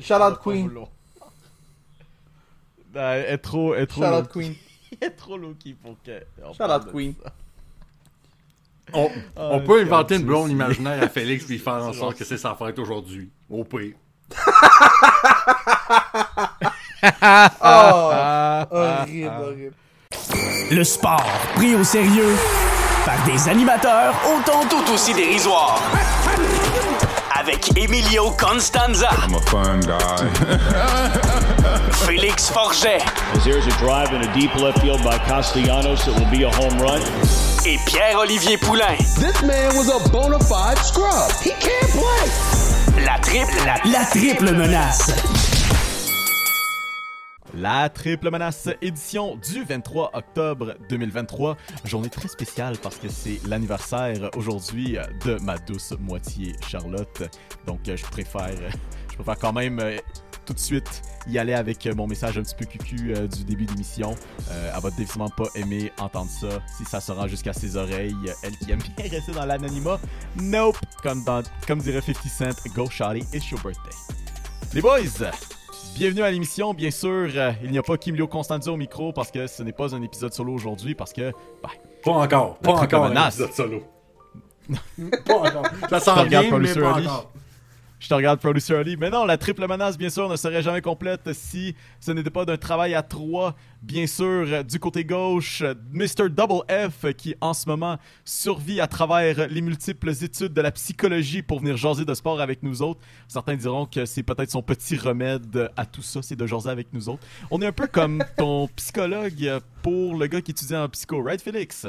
Shout out Queen. elle est trop, elle est trop Shout out Queen. elle est trop low-key pour que. on Shout Queen. On, Ah, on peut inventer une blonde imaginaire à Félix puis faire en sorte que c'est sa fête aujourd'hui. Au pire. Oh, horrible, horrible. Le sport pris au sérieux par des animateurs autant tout aussi dérisoires. Avec Emilio Constanza, I'm a fun guy. Félix Forget As there's a drive in a deep left field by Castellanos, it will be a home run. et Pierre-Olivier Poulain. This man was a bona fide scrub. He can't play. La triple, la, la triple menace. La triple menace édition du 23 octobre 2023. Journée très spéciale parce que c'est l'anniversaire aujourd'hui de ma douce moitié Charlotte. Donc euh, je préfère, je préfère quand même euh, tout de suite y aller avec euh, mon message un petit peu cucu euh, du début d'émission. Euh, elle va définitivement pas aimer entendre ça si ça se rend jusqu'à ses oreilles. Elle qui aime bien rester dans l'anonymat. Nope! Comme, dans, comme dirait 50 Cent, go shawty, it's your birthday. Les boys, bienvenue à l'émission. Bien sûr, euh, il n'y a pas Kimlio Constanzo au micro parce que ce n'est pas un épisode solo aujourd'hui parce que, ben, Pas encore. Pas encore un épisode solo. pas encore. Ça s'en vient, mais pas encore. Je te regarde Producer Ali. Mais non, la triple menace, bien sûr, ne serait jamais complète si ce n'était pas d'un travail à trois. Bien sûr, du côté gauche, Mr. Double F qui en ce moment survit à travers les multiples études de la psychologie pour venir jaser de sport avec nous autres. Certains diront que c'est peut-être son petit remède à tout ça, c'est de jaser avec nous autres. On est un peu comme ton psychologue pour le gars qui étudie en psycho, right Félix?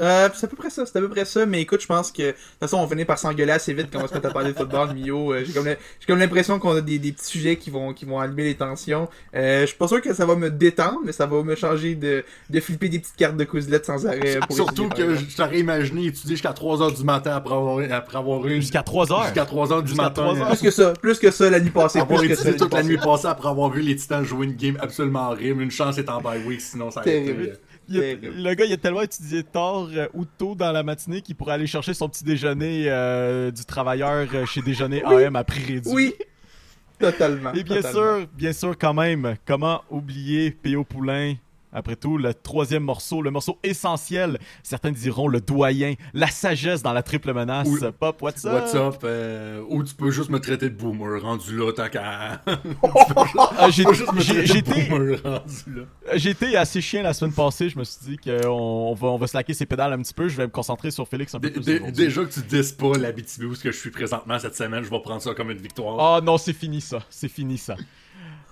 Euh, c'est à peu près ça, c'est à peu près ça, mais écoute, je pense que, de toute façon, on finit par s'engueuler assez vite quand on va se mettre à parler de football, Mio. Euh, j'ai comme, comme l'impression qu'on a des, des petits sujets qui vont, qui vont allumer les tensions. Euh, je suis pas sûr que ça va me détendre, mais ça va me changer de, de flipper des petites cartes de Quizlet sans arrêt. Pour Surtout étudier, que je t'aurais imaginé étudier jusqu'à 3h du matin après avoir, après avoir eu Jusqu'à 3 heures. jusqu'à 3h du Jusqu'à matin. 3 heures. Plus que ça, plus que ça la nuit passée, Avoir plus que ça toute la nuit passée. après avoir vu les Titans jouer une game absolument horrible. Une chance est en bye week, sinon ça aurait été... Il a- le gars, il a tellement étudié tard euh, ou tôt dans la matinée qu'il pourrait aller chercher son petit déjeuner euh, du travailleur euh, chez Déjeuner AM à prix réduit. Oui, totalement. Et bien totalement. sûr, bien sûr, quand même, comment oublier P.O. Poulain après tout, le troisième morceau, le morceau essentiel, certains diront le doyen, la sagesse dans la triple menace. Pop, what's up? What's up? euh, ou tu peux juste me traiter de boomer, rendu là, tant qu'à... Ah, J'étais assez chien la semaine passée. Je me suis dit qu'on on va, on va slacker ses pédales un petit peu. Je vais me concentrer sur Félix un peu plus. Déjà que tu dises pas l'habitude où ce que je suis présentement cette semaine, je vais prendre ça comme une victoire. Oh non, c'est fini ça. C'est fini ça.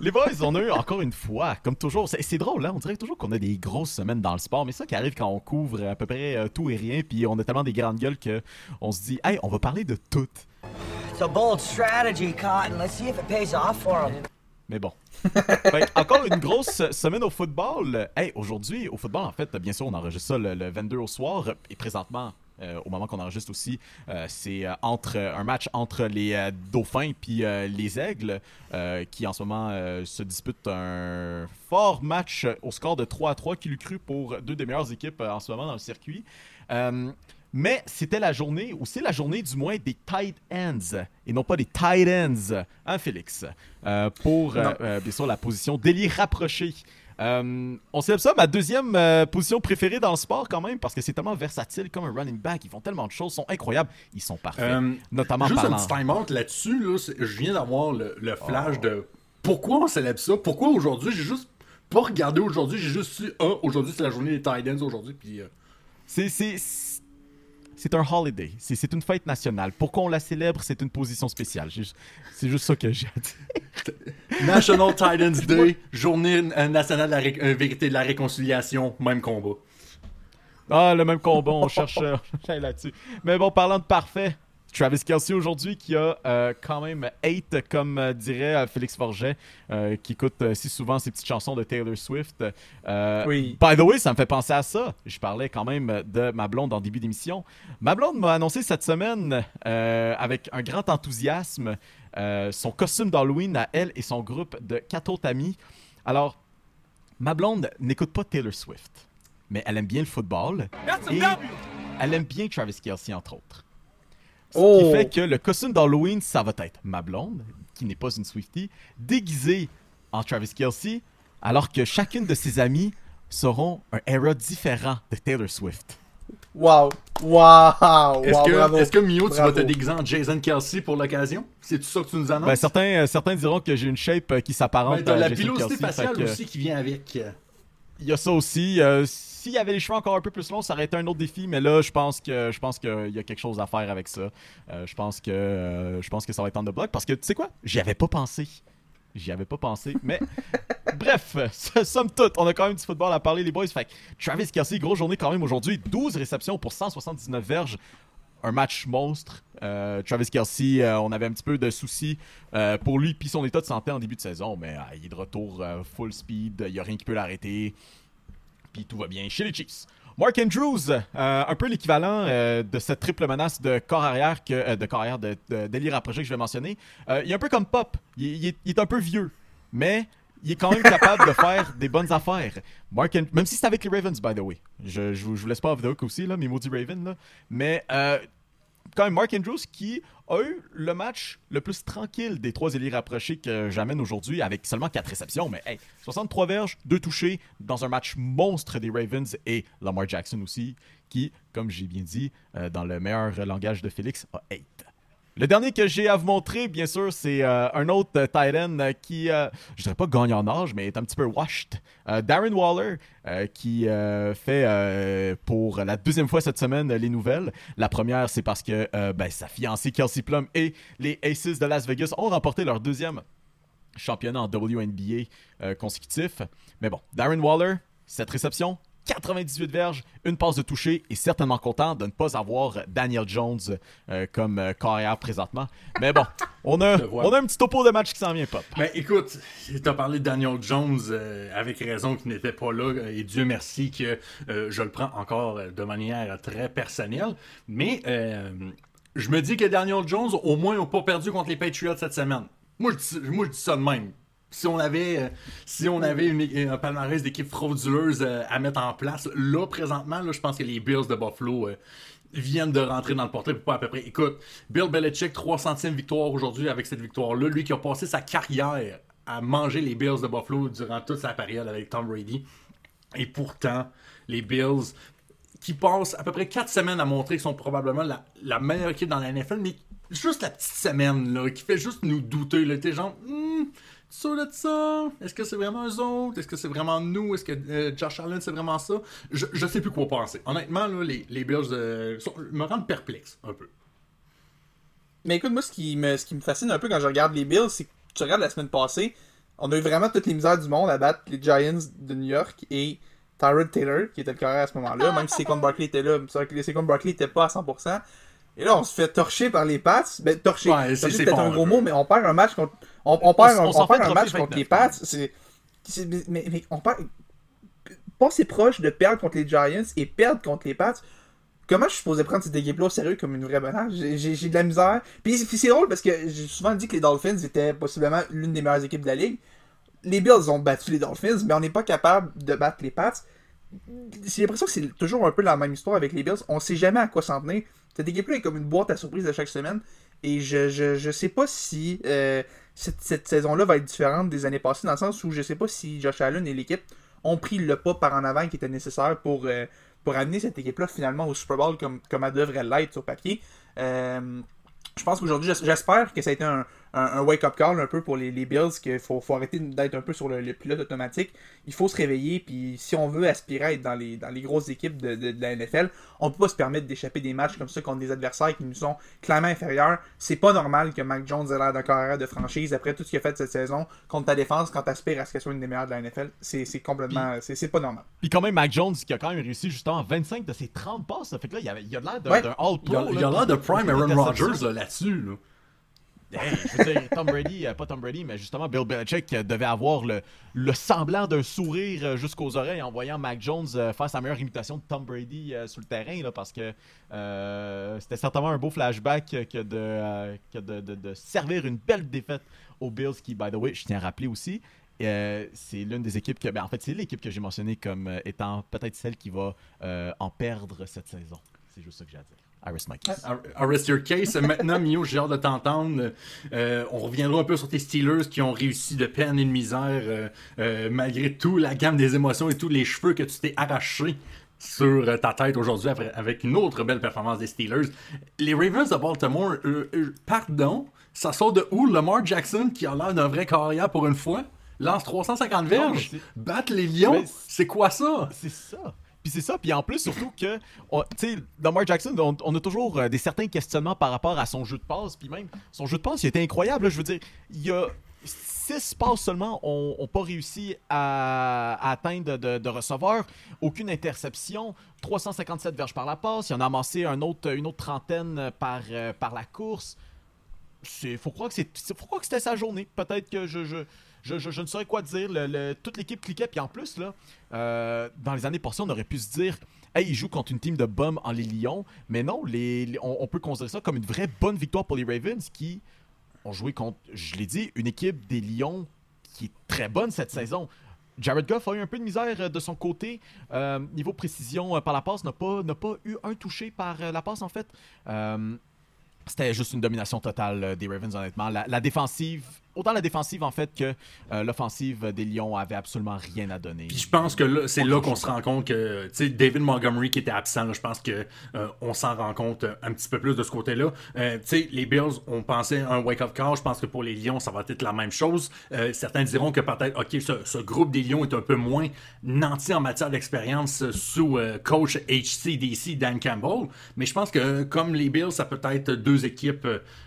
Les boys, on a eu encore une fois, comme toujours, c'est drôle, hein? on dirait toujours qu'on a des grosses semaines dans le sport, mais ça qui arrive quand on couvre à peu près euh, tout et rien, puis on a tellement des grandes gueules que on se dit, hey, on va parler de tout. It's a bold strategy, Cotton. Let's see if it pays off for him. Mais bon. Encore une grosse semaine au football. Hey, aujourd'hui, au football, en fait, bien sûr, on enregistre ça le, le 22 au soir. Et présentement, euh, au moment qu'on enregistre aussi, euh, c'est euh, entre un match entre les Dauphins puis les Aigles qui en ce moment se disputent un fort match au score de 3 à 3 qui l'eût cru pour deux des meilleures équipes en ce moment dans le circuit. Mais c'était la journée, ou c'est la journée du moins des tight ends, et non pas des tight ends, hein Félix, Euh, pour euh, bien sûr la position d'ailier rapproché. Euh, on célèbre ça, ma deuxième euh, position préférée dans le sport quand même, parce que c'est tellement versatile comme un running back, ils font tellement de choses, ils sont incroyables, ils sont parfaits, Euh, notamment Juste parlant... un petit time-out là-dessus, là, je viens d'avoir le, le flash de pourquoi on célèbre ça, pourquoi aujourd'hui, j'ai juste pas regardé aujourd'hui, j'ai juste su, ah, aujourd'hui c'est la journée des Titans aujourd'hui, puis... C'est, c'est, un holiday. C'est, une fête nationale. Pourquoi on la célèbre, c'est une position spéciale. C'est juste ça que j'ai à dire. National Titans Day, journée nationale de la ré- euh, vérité de la réconciliation, même combat. Ah, le même combat, on cherche euh, on cherche là-dessus. Mais bon, parlant de parfait, Travis Kelsey aujourd'hui qui a euh, quand même hate, comme euh, dirait euh, Félix Forget, euh, qui écoute euh, si souvent ses petites chansons de Taylor Swift. Euh, Oui. By the way, ça me fait penser à ça. Je parlais quand même de ma blonde en début d'émission. Ma blonde m'a annoncé cette semaine, euh, avec un grand enthousiasme, euh, son costume d'Halloween à elle et son groupe de quatre autres amis. Alors, ma blonde n'écoute pas Taylor Swift, mais elle aime bien le football. Et elle aime bien Travis Kelsey, entre autres. Ce Oh! qui fait que le costume d'Halloween, ça va être ma blonde, qui n'est pas une Swiftie, déguisée en Travis Kelsey, alors que chacune de ses amies seront un era différent de Taylor Swift. Wow! Wow! Est-ce wow, que, bravo. est-ce que Mio, tu vas te déguiser en Jason Kelsey pour l'occasion? C'est tout ça que tu nous annonces? Ben, certains, euh, certains diront que j'ai une shape euh, qui s'apparente Ben, t'as à la Jason pilosité Kelsey, faciale que- aussi qui vient avec. Il y a ça aussi. euh, S'il y avait les cheveux encore un peu plus longs, ça aurait été un autre défi, mais là, je pense que je pense qu'il y a quelque chose à faire avec ça. Euh, je pense que euh, je pense que ça va être on the block parce que tu sais quoi, j'y avais pas pensé. J'y avais pas pensé, mais bref, somme toute, on a quand même du football à parler les boys. Fait que Travis Kelsey, grosse journée quand même aujourd'hui, 12 réceptions pour 179 verges. Un match monstre. Euh, Travis Kelsey, euh, on avait un petit peu de soucis euh, pour lui puis son état de santé en début de saison, mais il est de retour full speed, il n'y a rien qui peut l'arrêter puis tout va bien chez les Chiefs. Mark Andrews, un peu l'équivalent de cette triple menace de corps arrière que de corps de, rapproché que je vais mentionner. Il est un peu comme Pop, il est un peu vieux, mais il est quand même capable de faire des bonnes affaires. Mark même si c'est avec les Ravens, by the way. Je, je, vous- je vous laisse pas off the hook aussi, là, mes maudits Ravens. Là. Mais euh, quand même Mark Andrews qui a eu le match le plus tranquille des trois élites rapprochés que j'amène aujourd'hui avec seulement 4 réceptions. Mais hey, 63 verges, 2 touchés dans un match monstre des Ravens et Lamar Jackson aussi qui, comme j'ai bien dit euh, dans le meilleur langage de Félix, a 8. Le dernier que j'ai à vous montrer, bien sûr, c'est euh, un autre euh, tight end euh, qui, je dirais pas gagne en âge, mais est un petit peu washed. Darren Waller, qui fait pour la deuxième fois cette semaine les nouvelles. La première, c'est parce que ben, sa fiancée Kelsey Plum et les Aces de Las Vegas ont remporté leur deuxième championnat en WNBA consécutif. Mais bon, Darren Waller, cette réception, 98 verges, une passe de toucher et certainement content de ne pas avoir Daniel Jones euh, comme euh, carrière présentement. Mais bon, on a, on a un petit topo de match qui s'en vient, Pop. Ben écoute, t'as parlé de Daniel Jones euh, avec raison qui n'était pas là et Dieu merci que euh, je le prends encore euh, de manière très personnelle. Mais euh, je me dis que Daniel Jones au moins n'a pas perdu contre les Patriots cette semaine. Moi je dis, moi, je dis ça de même. Si on avait, euh, si on avait un palmarès d'équipes frauduleuses euh, à mettre en place, là présentement, là, je pense que les Bills de Buffalo euh, viennent de rentrer dans le portrait pour pas à peu près. Écoute, Bill Belichick, 300e victoire aujourd'hui avec cette victoire-là. Lui qui a passé sa carrière à manger les Bills de Buffalo durant toute sa période avec Tom Brady. Et pourtant, les Bills qui passent à peu près 4 semaines à montrer qu'ils sont probablement la, meilleure équipe dans la NFL, mais juste la petite semaine là, qui fait juste nous douter. Là, t'es genre, hmm, sûr de ça? Est-ce que c'est vraiment eux autres? Est-ce que c'est vraiment nous? Est-ce que euh, Josh Allen c'est vraiment ça? Je, je sais plus quoi penser. Honnêtement, là, les, Bills euh, me rendent perplexe un peu. Mais écoute, moi, ce qui, me, ce qui me fascine un peu quand je regarde les Bills, c'est que tu regardes la semaine passée, on a eu vraiment toutes les misères du monde à battre les Giants de New York et Tyrod Taylor, qui était le carrière à ce moment-là, même si Saquon Barkley était là. C'est vrai que Saquon Barkley n'était pas à 100%. Et là, on se fait torcher par les Pats. Ben, torcher, Ouais, c'est- peut-être un gros peu. mot, mais on perd un match contre. On, on perd, on perd un match contre les 29, Pats. C'est. Mais, mais on perd. Pas assez proche de perdre contre les Giants et perdre contre les Pats. Comment je suis supposé prendre cette équipe-là au sérieux comme une vraie menace? J'ai- de la misère. Puis c'est- puis c'est drôle parce que j'ai souvent dit que les Dolphins étaient possiblement l'une des meilleures équipes de la ligue. Les Bills ont battu les Dolphins, mais on n'est pas capable de battre les Pats. J'ai l'impression que c'est toujours un peu la même histoire avec les Bills. On sait jamais à quoi s'en tenir. Cette équipe-là est comme une boîte à surprise de chaque semaine. Et je, je, je sais pas si euh, cette, saison-là va être différente des années passées, dans le sens où je sais pas si Josh Allen et l'équipe ont pris le pas par en avant qui était nécessaire pour, euh, pour amener cette équipe-là finalement au Super Bowl comme, comme elle devrait l'être sur papier. Euh, je pense qu'aujourd'hui, j'es- j'espère que ça a été un, un- un wake-up call un peu pour les, les Bills, qu'il faut, faut arrêter d'être un peu sur le, le pilote automatique. Il faut se réveiller, puis si on veut aspirer à être dans les, dans les grosses équipes de, de- de la NFL, on peut pas se permettre d'échapper des matchs comme ça contre des adversaires qui nous sont clairement inférieurs. C'est pas normal que Mac Jones ait l'air d'un carrière de franchise après tout ce qu'il a fait cette saison contre ta défense quand t'aspires à ce qu'elle soit une des meilleures de la NFL. C'est c'est complètement... c'est c'est pas normal. Puis quand même, Mac Jones qui a quand même réussi justement 25 de ses 30 passes. Ça fait que là, il, y avait- il a l'air d'un Ouais. d'un all-pro. Il y a il y a là, l'air de prime Aaron. Rodgers là, là-dessus. Là. Hey, je veux dire, Tom Brady, euh, pas Tom Brady, mais justement Bill Belichick euh, devait avoir le, semblant d'un sourire euh, jusqu'aux oreilles en voyant Mac Jones faire sa meilleure imitation de Tom Brady sur le terrain, là, parce que c'était certainement un beau flashback que de, servir une belle défaite aux Bills, qui, by the way, je tiens à rappeler aussi, c'est l'une des équipes que, ben, en fait, c'est l'équipe que j'ai mentionnée comme étant peut-être celle qui va en perdre cette saison. C'est juste ça que j'ai à dire. I rest my case. I rest your case. Maintenant, Mio, j'ai hâte de t'entendre. Euh, on reviendra un peu sur tes Steelers qui ont réussi de peine et de misère, euh, euh, malgré tout la gamme des émotions et tous les cheveux que tu t'es arrachés sur euh, ta tête aujourd'hui avec une autre belle performance des Steelers. Les Ravens de Baltimore, euh, euh, pardon, ça sort de où? Lamar Jackson, qui a l'air d'un vrai carrière pour une fois, lance 350 verges, battre les Lions, c'est quoi ça? C'est ça. Puis c'est ça. Puis en plus, surtout que, tu sais, Lamar Jackson, on, a toujours euh, des certains questionnements par rapport à son jeu de passe. Puis même, son jeu de passe, il était incroyable. je veux dire, il y a six passes seulement ont, ont pas réussi à, atteindre de, de receveurs. Aucune interception. 357 verges par la passe. Il en a amassé une autre trentaine par, euh, par la course. C'est, faut croire que c'est- faut croire que c'était sa journée. Peut-être que je, je, je, ne saurais quoi dire. Toute l'équipe cliquait. Puis en plus, là, euh, dans les années passées, on aurait pu se dire Hey, il joue contre une team de bums en les Lions. Mais non, on, peut considérer ça comme une vraie bonne victoire pour les Ravens qui ont joué contre, je l'ai dit, une équipe des Lions qui est très bonne cette saison. Jared Goff a eu un peu de misère euh, de son côté. Euh, niveau précision par la passe, n'a pas, eu un touché par la passe en fait. C'était juste une domination totale des Ravens, honnêtement. La défensive, autant la défensive en fait que euh, l'offensive des Lions avait absolument rien à donner. Puis je pense que là, c'est là qu'on se rend compte que, tu sais, David Montgomery qui était absent, là, je pense que euh, on s'en rend compte euh, un petit peu plus de ce côté-là. Euh, tu sais, les Bills, on pensait un wake-up call. Je pense que pour les Lions, ça va être la même chose. Certains diront que peut-être, ok, ce, ce groupe des Lions est un peu moins nanti en matière d'expérience sous coach HCDC Dan Campbell. Mais je pense que comme les Bills, ça peut être deux équipes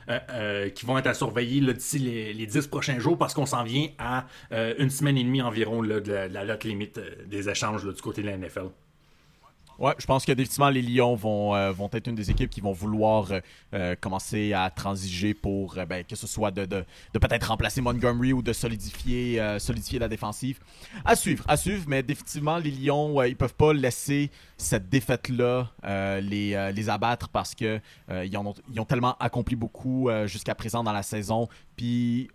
euh, euh, qui vont être à surveiller d'ici les, les 10 prochains jours parce qu'on s'en vient à euh, une semaine et demie environ de, la, date limite des échanges du côté de la NFL. Ouais, je pense que définitivement les Lions vont, euh, vont être une des équipes qui vont vouloir euh, euh, commencer à transiger pour ben, que ce soit de, de, de peut-être remplacer Montgomery ou de solidifier, solidifier la défensive. À suivre, à suivre, mais définitivement les Lions, ils peuvent pas laisser cette défaite-là les, les abattre parce que ils, en ont, ont tellement accompli beaucoup jusqu'à présent dans la saison. Puis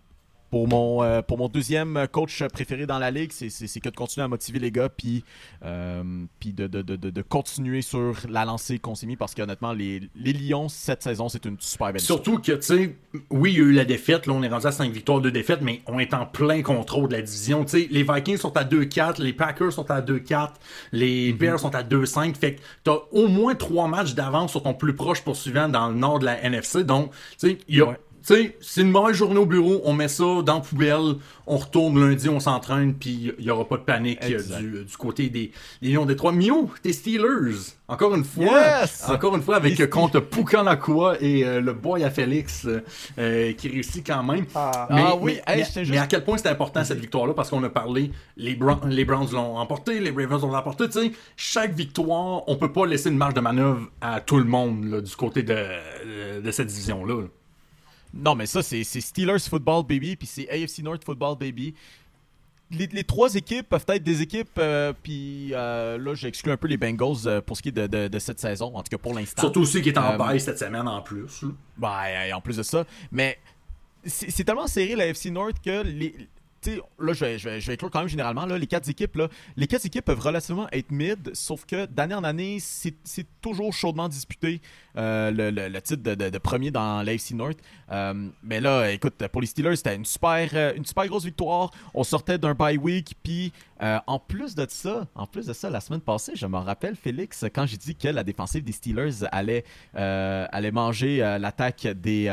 pour mon, euh, pour mon deuxième coach préféré dans la ligue, c'est- que de continuer à motiver les gars, puis, euh, puis de, de, de, de- continuer sur la lancée qu'on s'est mis, parce qu'honnêtement, les, les Lions, cette saison, c'est une super belle Surtout que, tu sais, oui, il y a eu la défaite. Là, on est rendu à 5 victoires, 2 défaites, mais on est en plein contrôle de la division. Tu sais, les Vikings sont à 2-4, les Packers sont à 2-4, les Bears sont à 2-5. Fait que t'as au moins 3 matchs d'avance sur ton plus proche poursuivant dans le nord de la NFC. Donc, tu sais, il y a. Ouais. Tu sais, c'est une mauvaise journée au bureau, on met ça dans la poubelle, on retourne lundi, on s'entraîne, puis il n'y aura pas de panique euh, Exact. du, du côté des, des Lions des Trois. Mio, tes Steelers, encore une fois, Yes! encore une fois avec euh, contre Pukanakua et euh, le boy à Félix euh, euh, qui réussit quand même. Ah. Ah oui, mais, hey, mais- mais à quel point c'est important cette victoire-là? Parce qu'on a parlé, les, Brown- les Browns l'ont emporté, les Ravens l'ont emporté. Tu sais, chaque victoire, on peut pas laisser une marge de manœuvre à tout le monde là, du côté de, de, de cette division-là. là. Non, mais ça, c'est c'est Steelers Football Baby, puis c'est AFC North Football Baby. Les, les trois équipes peuvent être des équipes, euh, puis euh, là, j'exclus un peu les Bengals euh, pour ce qui est de, de- de cette saison, en tout cas pour l'instant. Surtout aussi qui est en Euh, bail cette semaine en plus. et en plus de ça, mais c'est c'est tellement serré la FC North que les. Là, je vais, je, vais, quand même généralement. Là, les quatre équipes, là, les quatre équipes peuvent relativement être mid, sauf que d'année en année, c'est toujours chaudement disputé euh, le, le- titre de, de- premier dans la FC North. Euh, mais là, écoute, pour les Steelers, c'était une super, euh, une super grosse victoire. On sortait d'un bye week, puis en plus de ça, en plus de ça, la semaine passée, je me rappelle, Félix, quand j'ai dit que la défensive des Steelers allait, allait manger l'attaque des,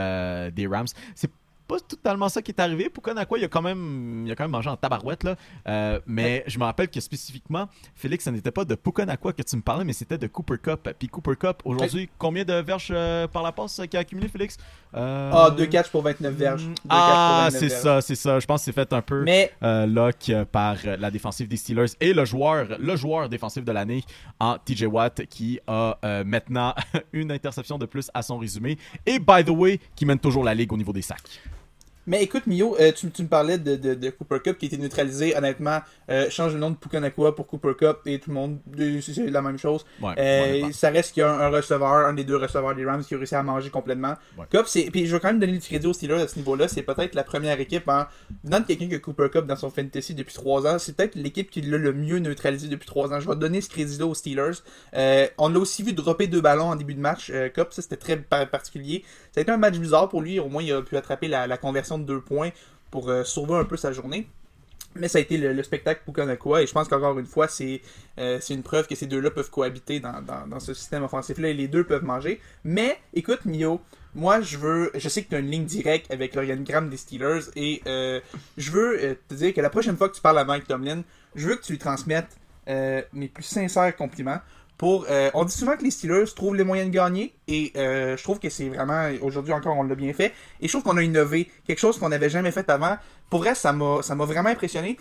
des Rams. C'est pas totalement ça qui est arrivé. Pourquoi quoi il a quand même il a quand même mangé en tabarouette là. Euh, mais je me rappelle que spécifiquement Félix ce n'était pas de Pukanakwa que tu me parlais mais c'était de Cooper Cup. Puis Cooper Cup aujourd'hui combien de verges euh, par la passe euh, qu'il a accumulé Félix? Euh, Ah, 2 catchs pour 29 verges. Deux Ah, pour c'est 29 verges. ça, c'est ça. Je pense que c'est fait un peu Mais euh, lock euh, par euh, la défensive des Steelers et le joueur, le joueur défensif de l'année en TJ Watt qui a euh, maintenant une interception de plus à son résumé et by the way qui mène toujours la ligue au niveau des sacs. Mais écoute, Mio, euh, tu, tu me parlais de, de, de Cooper Cup qui a été neutralisé. Honnêtement, euh, change le nom de Pukanakua pour Cooper Cup et tout le monde, euh, c'est la même chose. Ouais, Euh, ça reste qu'il y a un, un receveur, un des deux receveurs des Rams qui a réussi à manger complètement. Ouais. Cup, c'est. Puis je veux quand même donner du crédit aux Steelers à ce niveau-là. C'est peut-être la première équipe en venant de quelqu'un qui a Cooper Cup dans son fantasy depuis trois ans. C'est peut-être l'équipe qui l'a le mieux neutralisé depuis trois ans. Je vais donner ce crédit-là aux Steelers. On l'a aussi vu dropper deux ballons en début de match. Cup, ça c'était très par- particulier. Ça a été un match bizarre pour lui. Au moins, il a pu attraper la, la conversion de deux points pour euh, sauver un peu sa journée. Mais ça a été le, le spectacle pour Kanakua et je pense qu'encore une fois, c'est euh, c'est une preuve que ces deux-là peuvent cohabiter dans, ce système offensif-là et les deux peuvent manger. Mais écoute, Mio, moi je veux. Je sais que tu as une ligne directe avec l'organigramme des Steelers et euh, je veux te dire que la prochaine fois que tu parles à Mike Tomlin, je veux que tu lui transmettes mes plus sincères compliments. Pour, euh, on dit souvent que les Steelers trouvent les moyens de gagner et euh, je trouve que c'est vraiment aujourd'hui encore on l'a bien fait. Et je trouve qu'on a innové. Quelque chose qu'on n'avait jamais fait avant. Pour vrai, ça m'a ça m'a vraiment impressionné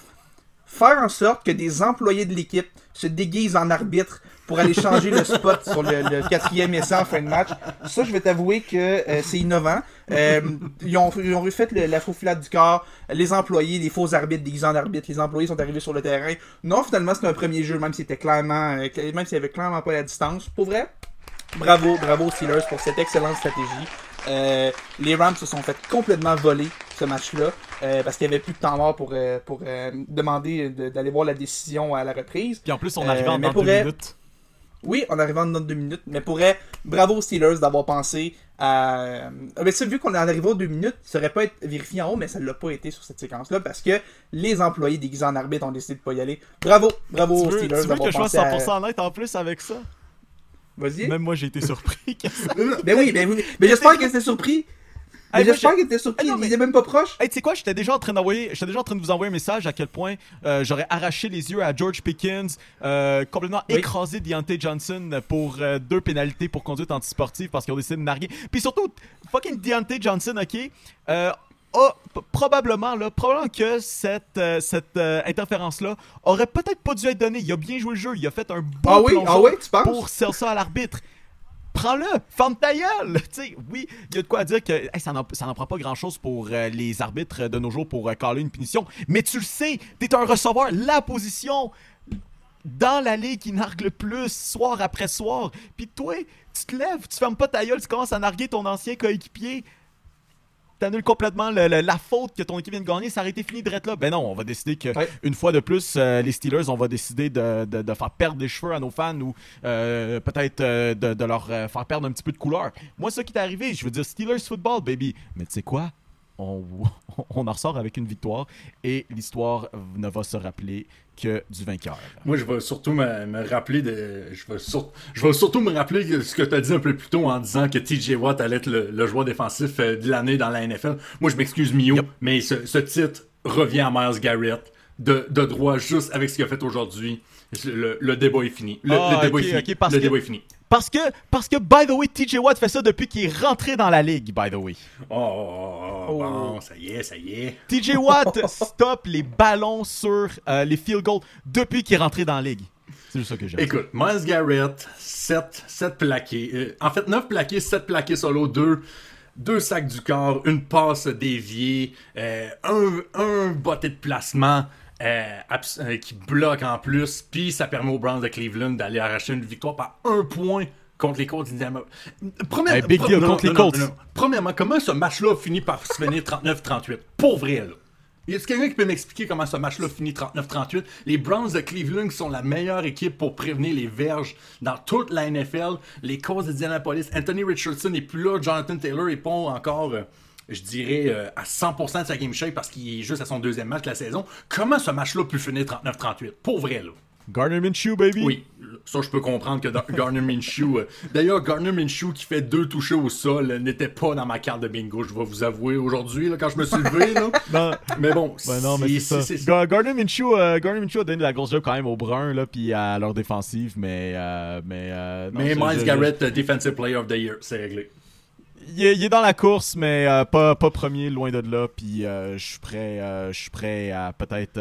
faire en sorte que des employés de l'équipe se déguisent en arbitre pour aller changer le spot sur le, quatrième essai en fin de match. Ça, je vais t'avouer que euh, c'est innovant. Euh, ils, ont, ils refait le- la faufilade du corps. Les employés, les faux arbitres déguisés en arbitre, les employés sont arrivés sur le terrain. Non, finalement, c'était un premier jeu, même si clairement, euh, même s'il y avait clairement pas la distance. Pour vrai, bravo, bravo Steelers pour cette excellente stratégie. Les Rams se sont fait complètement voler ce match-là euh, parce qu'il n'y avait plus de temps mort pour, euh, pour euh, demander de- d'aller voir la décision à la reprise. Puis en plus, on arrivait en dans pour deux minutes. Oui, en arrivant en deux minutes, mais pourrait bravo aux Steelers d'avoir pensé à. Mais ça, vu qu'on est arrivé aux deux minutes, ça aurait pas été vérifié en haut, mais ça l'a pas été sur cette séquence-là parce que les employés déguisés en arbitre ont décidé de pas y aller. Bravo, bravo Tu aux veux, Steelers tu veux que je sois pensé à. 100% honnête en plus avec ça? Vas-y. Même moi, j'ai été surpris. Ben oui, ben oui. Mais j'espère que c'était surpris. Mais j'espère surpris. Ah, non, Il était même pas proche. Hey, tu sais quoi, j'étais déjà en train d'envoyer, j'étais déjà en train de vous envoyer un message à quel point euh, j'aurais arraché les yeux à George Pickens, euh, complètement Oui. écrasé Deontay Johnson pour euh, deux pénalités pour conduite antisportive parce qu'ils ont décidé de narguer. Puis surtout, fucking Deontay Johnson, ok, euh, probablement là, probablement que cette euh, cette euh, interférence là aurait peut-être pas dû être donnée. Il a bien joué le jeu, il a fait un bon Ah oui, ah tu penses? pour serrer ça à l'arbitre prends-le, ferme ta gueule. Oui, il y a de quoi dire que ça n'en prend pas grand-chose pour euh, les arbitres de nos jours pour euh, caler une punition. Mais tu le sais, t'es un receveur, la position dans la ligue qui nargue le plus, soir après soir. Puis toi, tu te lèves, tu fermes pas ta gueule, tu commences à narguer ton ancien coéquipier. T'annules complètement le- le- la faute que ton équipe vient de gagner, ça aurait été fini de là. Ben non, on va décider que Ouais. une fois de plus, euh, les Steelers, on va décider de, de- de faire perdre des cheveux à nos fans ou euh, peut-être euh, de, de leur faire perdre un petit peu de couleur. Moi, ce qui est arrivé, je veux dire Steelers football, baby. Mais tu sais quoi? On, on en ressort avec une victoire et l'histoire ne va se rappeler que du vainqueur. Moi, je vais surtout me, me rappeler de. Je vais, sur- je vais surtout me rappeler ce que tu as dit un peu plus tôt en disant que TJ Watt allait être le, le joueur défensif euh, de l'année dans la NFL. Moi, je m'excuse, Mio, Yep. mais ce, ce titre revient à Miles Garrett de, de droit juste avec ce qu'il a fait aujourd'hui. Le, le débat est fini. Le, Ah, le débat ok, est fini. ok, parce le que- débat est fini. Parce que, parce que, by the way, TJ Watt fait ça depuis qu'il est rentré dans la ligue, by the way. Oh, oh, oh, oh, bon, ça y est, ça y est. TJ Watt stoppe les ballons sur euh, les field goals depuis qu'il est rentré dans la ligue. C'est juste ça que j'aime. Écoute, Miles Garrett, 7, 7 plaqués. Euh, en fait, 9 plaqués, 7 plaqués solo, 2. Deux sacs du corps, une passe déviée, euh, un, un botté de placement euh, euh, qui bloque en plus, puis ça permet aux Browns de Cleveland d'aller arracher une victoire par un point contre les Colts d'Indiana. Première- Hey, big pro- deal non, contre les non, non, Colts. non. Premièrement, comment ce match-là a fini par se finir 39-38? Pour vrai, là. Y a quelqu'un qui peut m'expliquer comment ce match-là finit 39-38? Les Browns de Cleveland sont la meilleure équipe pour prévenir les verges dans toute la NFL. Les Colts d'Indianapolis, Anthony Richardson n'est plus là, Jonathan Taylor est pas encore, euh, je dirais, euh, à 100% de sa game shape parce qu'il est juste à son deuxième match de la saison. Comment ce match-là peut finir 39-38? Pour vrai, là. Gardner Minshew, baby. Oui, ça je peux comprendre que Gardner Minshew. euh, D'ailleurs, Gardner minshew qui fait deux touchés au sol euh, n'était pas dans ma carte de bingo, je vais vous avouer aujourd'hui quand je me suis levé là. Non. Mais bon, Ben non, mais c'est ça. c'est- c'est- Gar- Gardner Minshew, euh, Gardner Minshew a donné de la grosse job quand même aux Bruns, là, puis à leur défensive, mais... euh, mais non, Mais Miles Garrett, Defensive Player of the Year, c'est réglé. Il, est, il est dans la course, mais euh, pas, pas premier, loin de là. Puis euh, je suis prêt, euh, je prêt à peut-être,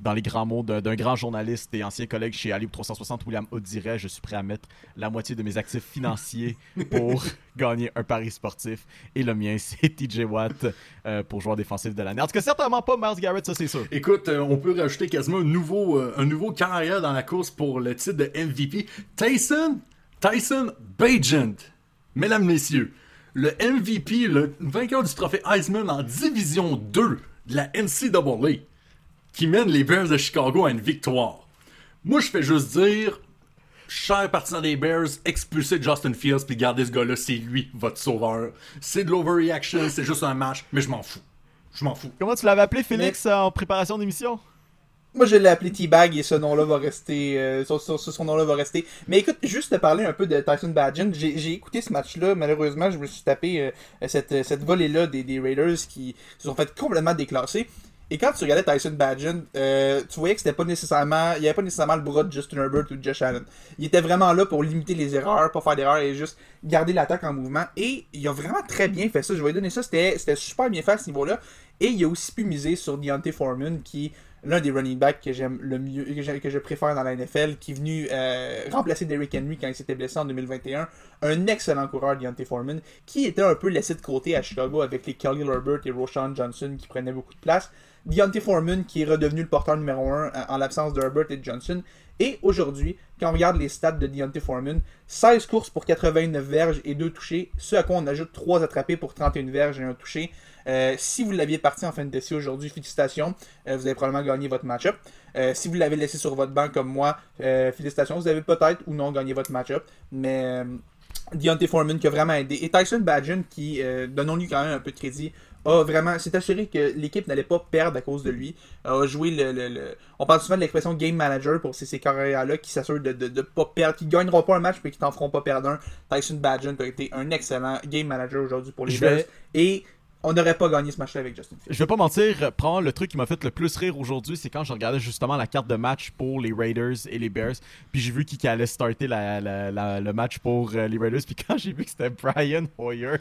dans les grands mots d'un grand journaliste et ancien collègue chez Ali 360, William Hood dirait, je suis prêt à mettre la moitié de mes actifs financiers pour gagner un pari sportif. Et le mien, c'est TJ Watt pour joueur défensif de l'année. En tout cas, certainement pas Miles Garrett, ça c'est sûr. Écoute, on peut rajouter quasiment un nouveau, un nouveau carrière dans la course pour le titre de MVP. Tyson, Tyson Bagent. Mesdames, messieurs, le MVP, le vainqueur du trophée Heisman en Division 2 de la NCAA, qui mène les Bears de Chicago à une victoire. Moi, je fais juste dire, cher partisan des Bears, expulsez Justin Fields puis gardez ce gars-là, c'est lui, votre sauveur. C'est de l'overreaction, c'est juste un match, mais je m'en fous. Je m'en fous. Comment tu l'avais appelé, Félix, en préparation d'émission? Moi, je l'ai appelé T-Bag et ce nom-là va rester. euh, son, nom-là va rester. Mais écoute, juste te parler un peu de Tyson Badgett. J'ai écouté ce match-là. Malheureusement, je me suis tapé euh, cette, cette volée-là des, des Raiders qui se sont fait complètement déclasser. Et quand tu regardais Tyson Badgett, euh, tu voyais que c'était pas nécessairement. Il n'y avait pas nécessairement le bras de Justin Herbert ou de Josh Allen. Il était vraiment là pour limiter les erreurs, pas faire d'erreurs et juste garder l'attaque en mouvement. Et il a vraiment très bien fait ça. Je vais lui donner ça. C'était super bien fait à ce niveau-là. Et il a aussi pu miser sur Deontay Foreman, qui l'un des running backs que j'aime le mieux, que je, préfère dans la NFL, qui est venu euh, remplacer Derrick Henry quand il s'était blessé en 2021. Un excellent coureur, Deontay Foreman, qui était un peu laissé de côté à Chicago avec les Kelly Herbert et Roshan Johnson qui prenaient beaucoup de place. Deontay Foreman qui est redevenu le porteur numéro 1 en l'absence de Herbert et Johnson. Et aujourd'hui, quand on regarde les stats de Deontay Foreman, 16 courses pour 89 verges et 2 touchés, ce à quoi on ajoute 3 attrapés pour 31 verges et 1 touché. Euh, si vous l'aviez parti en fantasy aujourd'hui, félicitations, euh, vous avez probablement gagné votre match-up. Euh, si vous l'avez laissé sur votre banc comme moi, félicitations, vous avez peut-être ou non gagné votre match-up. Mais Deontay Foreman qui a vraiment aidé. Et Tyson Badgett qui, donnons-lui quand même un peu de crédit, a vraiment, s'est assuré que l'équipe n'allait pas perdre à cause de lui. A joué le, le- le- On parle souvent de l'expression game manager pour ces, ces carrières-là qui s'assurent de ne de, de pas perdre, qui ne gagneront pas un match mais qui t'en feront pas perdre un. Tyson Badgett a été un excellent game manager aujourd'hui pour les Bears. Et on n'aurait pas gagné ce match-là avec Justin Fields. Je vais pas mentir, probablement le truc qui m'a fait le plus rire aujourd'hui, c'est quand je regardais justement la carte de match pour les Raiders et les Bears, puis j'ai vu qui qui allait starter la- la- la- le match pour euh, les Raiders, puis quand j'ai vu que c'était Brian Hoyer,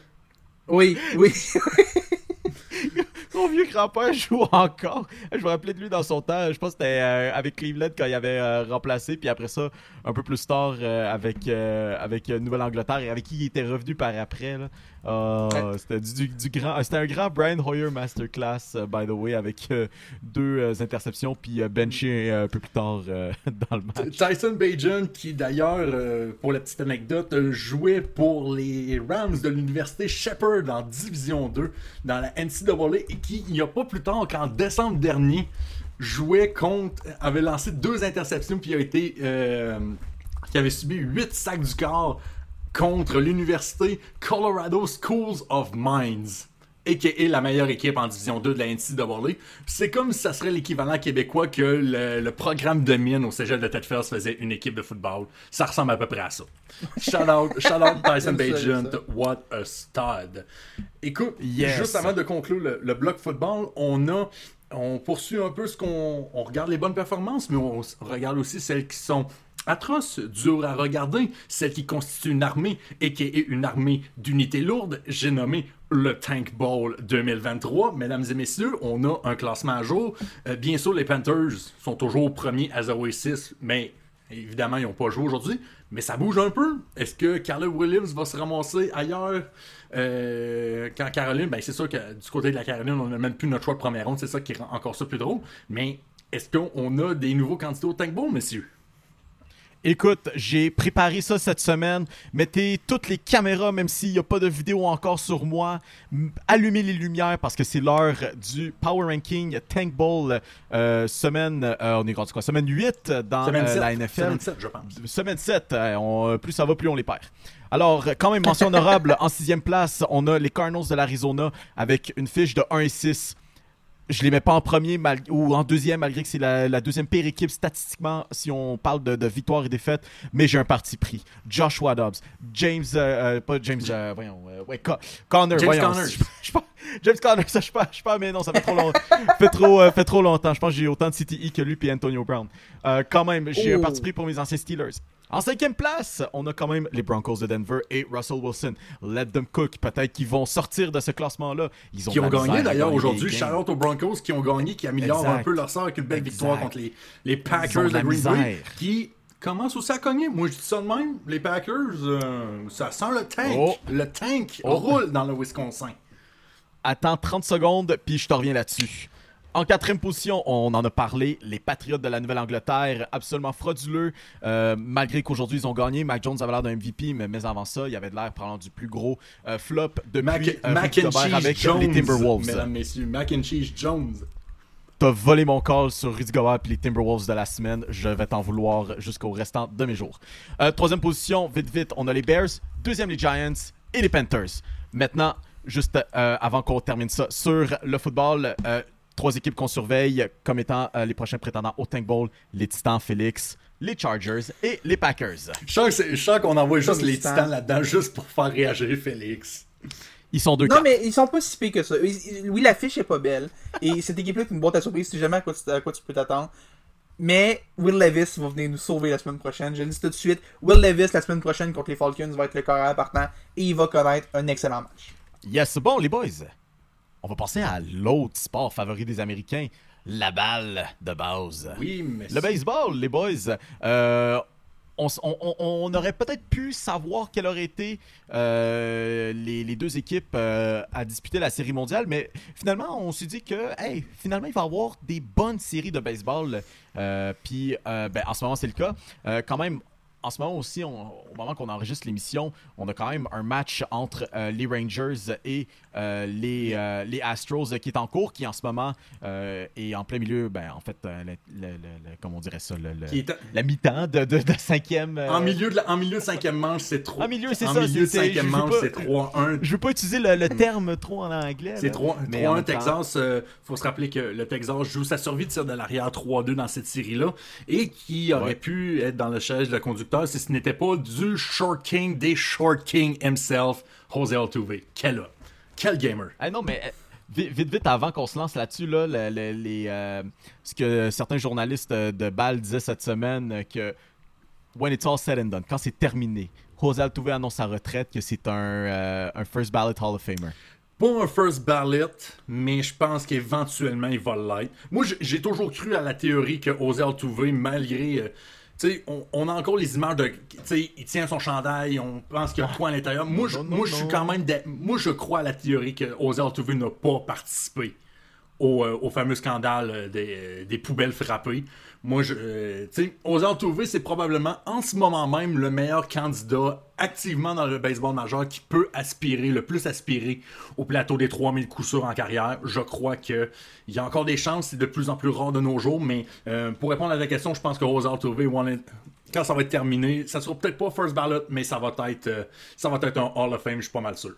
Oui, oui. son vieux grand-père joue encore. Je me rappelais de lui dans son temps, je pense que c'était euh, avec Cleveland quand il avait euh, remplacé, puis après ça, un peu plus tard euh, avec, avec Nouvelle-Angleterre, et avec qui il était revenu par après. Là. Euh, C'était du, grand, c'était un grand Brian Hoyer masterclass, euh, by the way, avec euh, deux euh, interceptions, puis benché un peu plus tard dans le match. Tyson Bajan, qui d'ailleurs, pour la petite anecdote, jouait pour les Rams de l'université Shepherd en Division 2 dans la NCAA et qui, il n'y a pas plus tard qu'en décembre dernier, jouait contre, avait lancé deux interceptions puis a été, euh, qui avait subi 8 sacs du corps contre l'université Colorado Schools of Mines a.k.a. la meilleure équipe en Division 2 de la NCAA. C'est comme si ça serait l'équivalent québécois que le, le programme de mine au cégep de Tedfeld faisait une équipe de football. Ça ressemble à peu près à ça. Shout out, shout out Tyson Bagent, what a stud. Écoute, Yes. juste avant de conclure le, le bloc football, on a on poursuit un peu ce qu'on on regarde les bonnes performances, mais on regarde aussi celles qui sont atroces, dures à regarder, celles qui constituent une armée et qui est une armée d'unités lourdes. J'ai nommé le Tank Bowl 2023. Mesdames et messieurs, on a un classement à jour. Euh, bien sûr, les Panthers sont toujours premiers à 0 et 6, mais évidemment, ils n'ont pas joué aujourd'hui. Mais ça bouge un peu. Est-ce que Caleb Williams va se ramasser ailleurs euh, qu'en Caroline? Ben, c'est sûr que du côté de la Caroline, on n'a même plus notre choix de première ronde. C'est ça qui rend encore ça plus drôle. Mais est-ce qu'on a des nouveaux candidats au Tank Bowl, messieurs? Écoute, j'ai préparé ça cette semaine. Mettez toutes les caméras, même s'il n'y a pas de vidéo encore sur moi. Allumez les lumières parce que c'est l'heure du Power Ranking Tank Bowl euh, semaine. euh, on est rendu quoi? Semaine 8 dans Semaine euh, 7, la NFL. Semaine 7, je pense. Semaine 7, euh, on- plus ça va, plus on les perd. Alors, quand même, mention honorable, en sixième place, on a les Cardinals de l'Arizona avec une fiche de 1 et 6. Je les mets pas en premier mal- ou en deuxième, malgré que c'est la, la deuxième pire équipe statistiquement si on parle de, de victoire et défaite, mais j'ai un parti pris. Joshua Dobbs, James, euh, euh, pas James, euh, voyons, euh, ouais, Connor, James voyons. Conner. je- je James Conner, ça je pas, je pas, mais non, ça fait trop longtemps. fait trop, euh, fait trop longtemps. Je pense que j'ai autant de CTE que lui puis Antonio Brown. Euh, quand même, j'ai un Oh. parti pris pour mes anciens Steelers. En cinquième place, on a quand même les Broncos de Denver et Russell Wilson. Let them cook. Peut-être qu'ils vont sortir de ce classement-là. Ils ont qui ont gagné d'ailleurs aujourd'hui. out aux Broncos qui ont gagné, qui améliorent Exact. un peu leur sort avec une belle Exact. victoire contre les, les Packers de Green Bay, qui commencent aussi à cogner. Moi, je dis ça de même. Les Packers, euh, ça sent le tank. Oh. Le tank Oh. roule dans le Wisconsin. Attends 30 secondes, puis je te reviens là-dessus. En quatrième position, on en a parlé, les Patriotes de la Nouvelle-Angleterre, absolument frauduleux, euh, malgré qu'aujourd'hui ils ont gagné. Mac Jones avait l'air d'un MVP, mais, mais avant ça, il avait de l'air parlant du plus gros euh, flop depuis Mac, euh, Mac and Cheese avec Jones, les Timberwolves. mesdames, messieurs. Mac and Cheese Jones. T'as volé mon call sur Rudy Gobert puis les Timberwolves de la semaine. Je vais t'en vouloir jusqu'au restant de mes jours. Euh, troisième position, vite vite, on a les Bears. Deuxième, les Giants et les Panthers. Maintenant, juste euh, avant qu'on termine ça, sur le football, trois équipes qu'on surveille comme étant euh, les prochains prétendants au Tank Bowl, les Titans, Félix, les Chargers et les Packers. Je sens qu'on envoie juste les Titans. titans là-dedans, juste pour faire réagir Félix. Ils sont deux Non, quatre. mais ils sont pas si pires que ça. Oui, l'affiche est pas belle. Et cette équipe-là est une boîte à surprise. Tu sais jamais à quoi tu, à quoi tu peux t'attendre. Mais Will Levis va venir nous sauver la semaine prochaine. Je le dis tout de suite. Will Levis, la semaine prochaine contre les Falcons, va être le carrière partant. Et il va connaître un excellent match. Yes, bon, les boys. On va passer à l'autre sport favori des Américains, la balle de base. Oui, mais Le baseball, les boys. Euh, on, aurait peut-être pu savoir quelles auraient été euh, les, les deux équipes euh, à disputer la série mondiale, mais finalement, on s'est dit que, hey, finalement, il va y avoir des bonnes séries de baseball. Euh, Puis, ben, en ce moment, c'est le cas. Quand même, en ce moment aussi, on- au moment qu'on enregistre l'émission, on a quand même un match entre euh, les Rangers et euh, les, euh, les Astros qui est en cours, qui en ce moment est en plein milieu, ben, en fait, le, le- le- le- comment on dirait ça, est- la mi-temps de, de, de cinquième. En milieu de la, en milieu de cinquième manche, c'est 3 En milieu, c'est en ça, milieu de cinquième manche, c'est 3-1. Je veux pas utiliser le, le terme trop en anglais. C'est là, 3 mais en 3-1 même temps- Texas. euh, faut se rappeler que le Texas joue sa survie de tir de l'arrière 3-2 dans cette série-là et qui aurait Ouais. pu être dans le chaise de si ce n'était pas du short king des short king himself, José Altuve. Quel homme. Quel gamer. Ah non, mais euh, vite, vite, avant qu'on se lance là-dessus, là, le- le- les, euh, ce que certains journalistes de balle disaient cette semaine, euh, que when it's all said and done, quand c'est terminé, José Altuve annonce sa retraite, que c'est un, euh, un first ballot Hall of Famer. Pas un first ballot, mais je pense qu'éventuellement il va l'être. Moi, j'ai- toujours cru à la théorie que José Altuve, malgré. On, on a encore les images de. Tu sais, il tient son chandail, on pense qu'il y a quoi à l'intérieur. Moi, je, moi, suis quand même. Moi, je crois à la théorie que José Altuve n'a pas participé au, euh, au fameux scandale euh, des, euh, des poubelles frappées. Moi, je, sais, c'est probablement en ce moment même le meilleur candidat activement dans le baseball majeur qui peut aspirer, le plus aspirer au plateau des 3000 coups sûrs en carrière. Je crois qu'il y a encore des chances, c'est de plus en plus rare de nos jours, mais pour répondre à ta question, je pense que Altuve, one- quand ça va être terminé, ça sera peut-être pas first ballot, mais ça va être, ça va être un Hall of Fame, je suis pas mal sûr.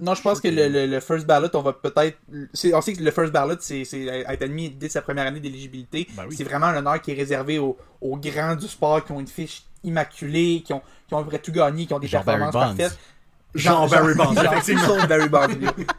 Non, je pense que le, le- le first ballot, on va peut-être. On sait que le first ballot, c'est être admis dès sa première année d'éligibilité. Ben oui. C'est vraiment un honneur qui est réservé aux, aux grands du sport qui ont une fiche immaculée, qui ont, qui ont à peu près tout gagné, qui ont des performances parfaites. Genre Barry Bonds, genre effectivement. tout sauf Barry Bonds.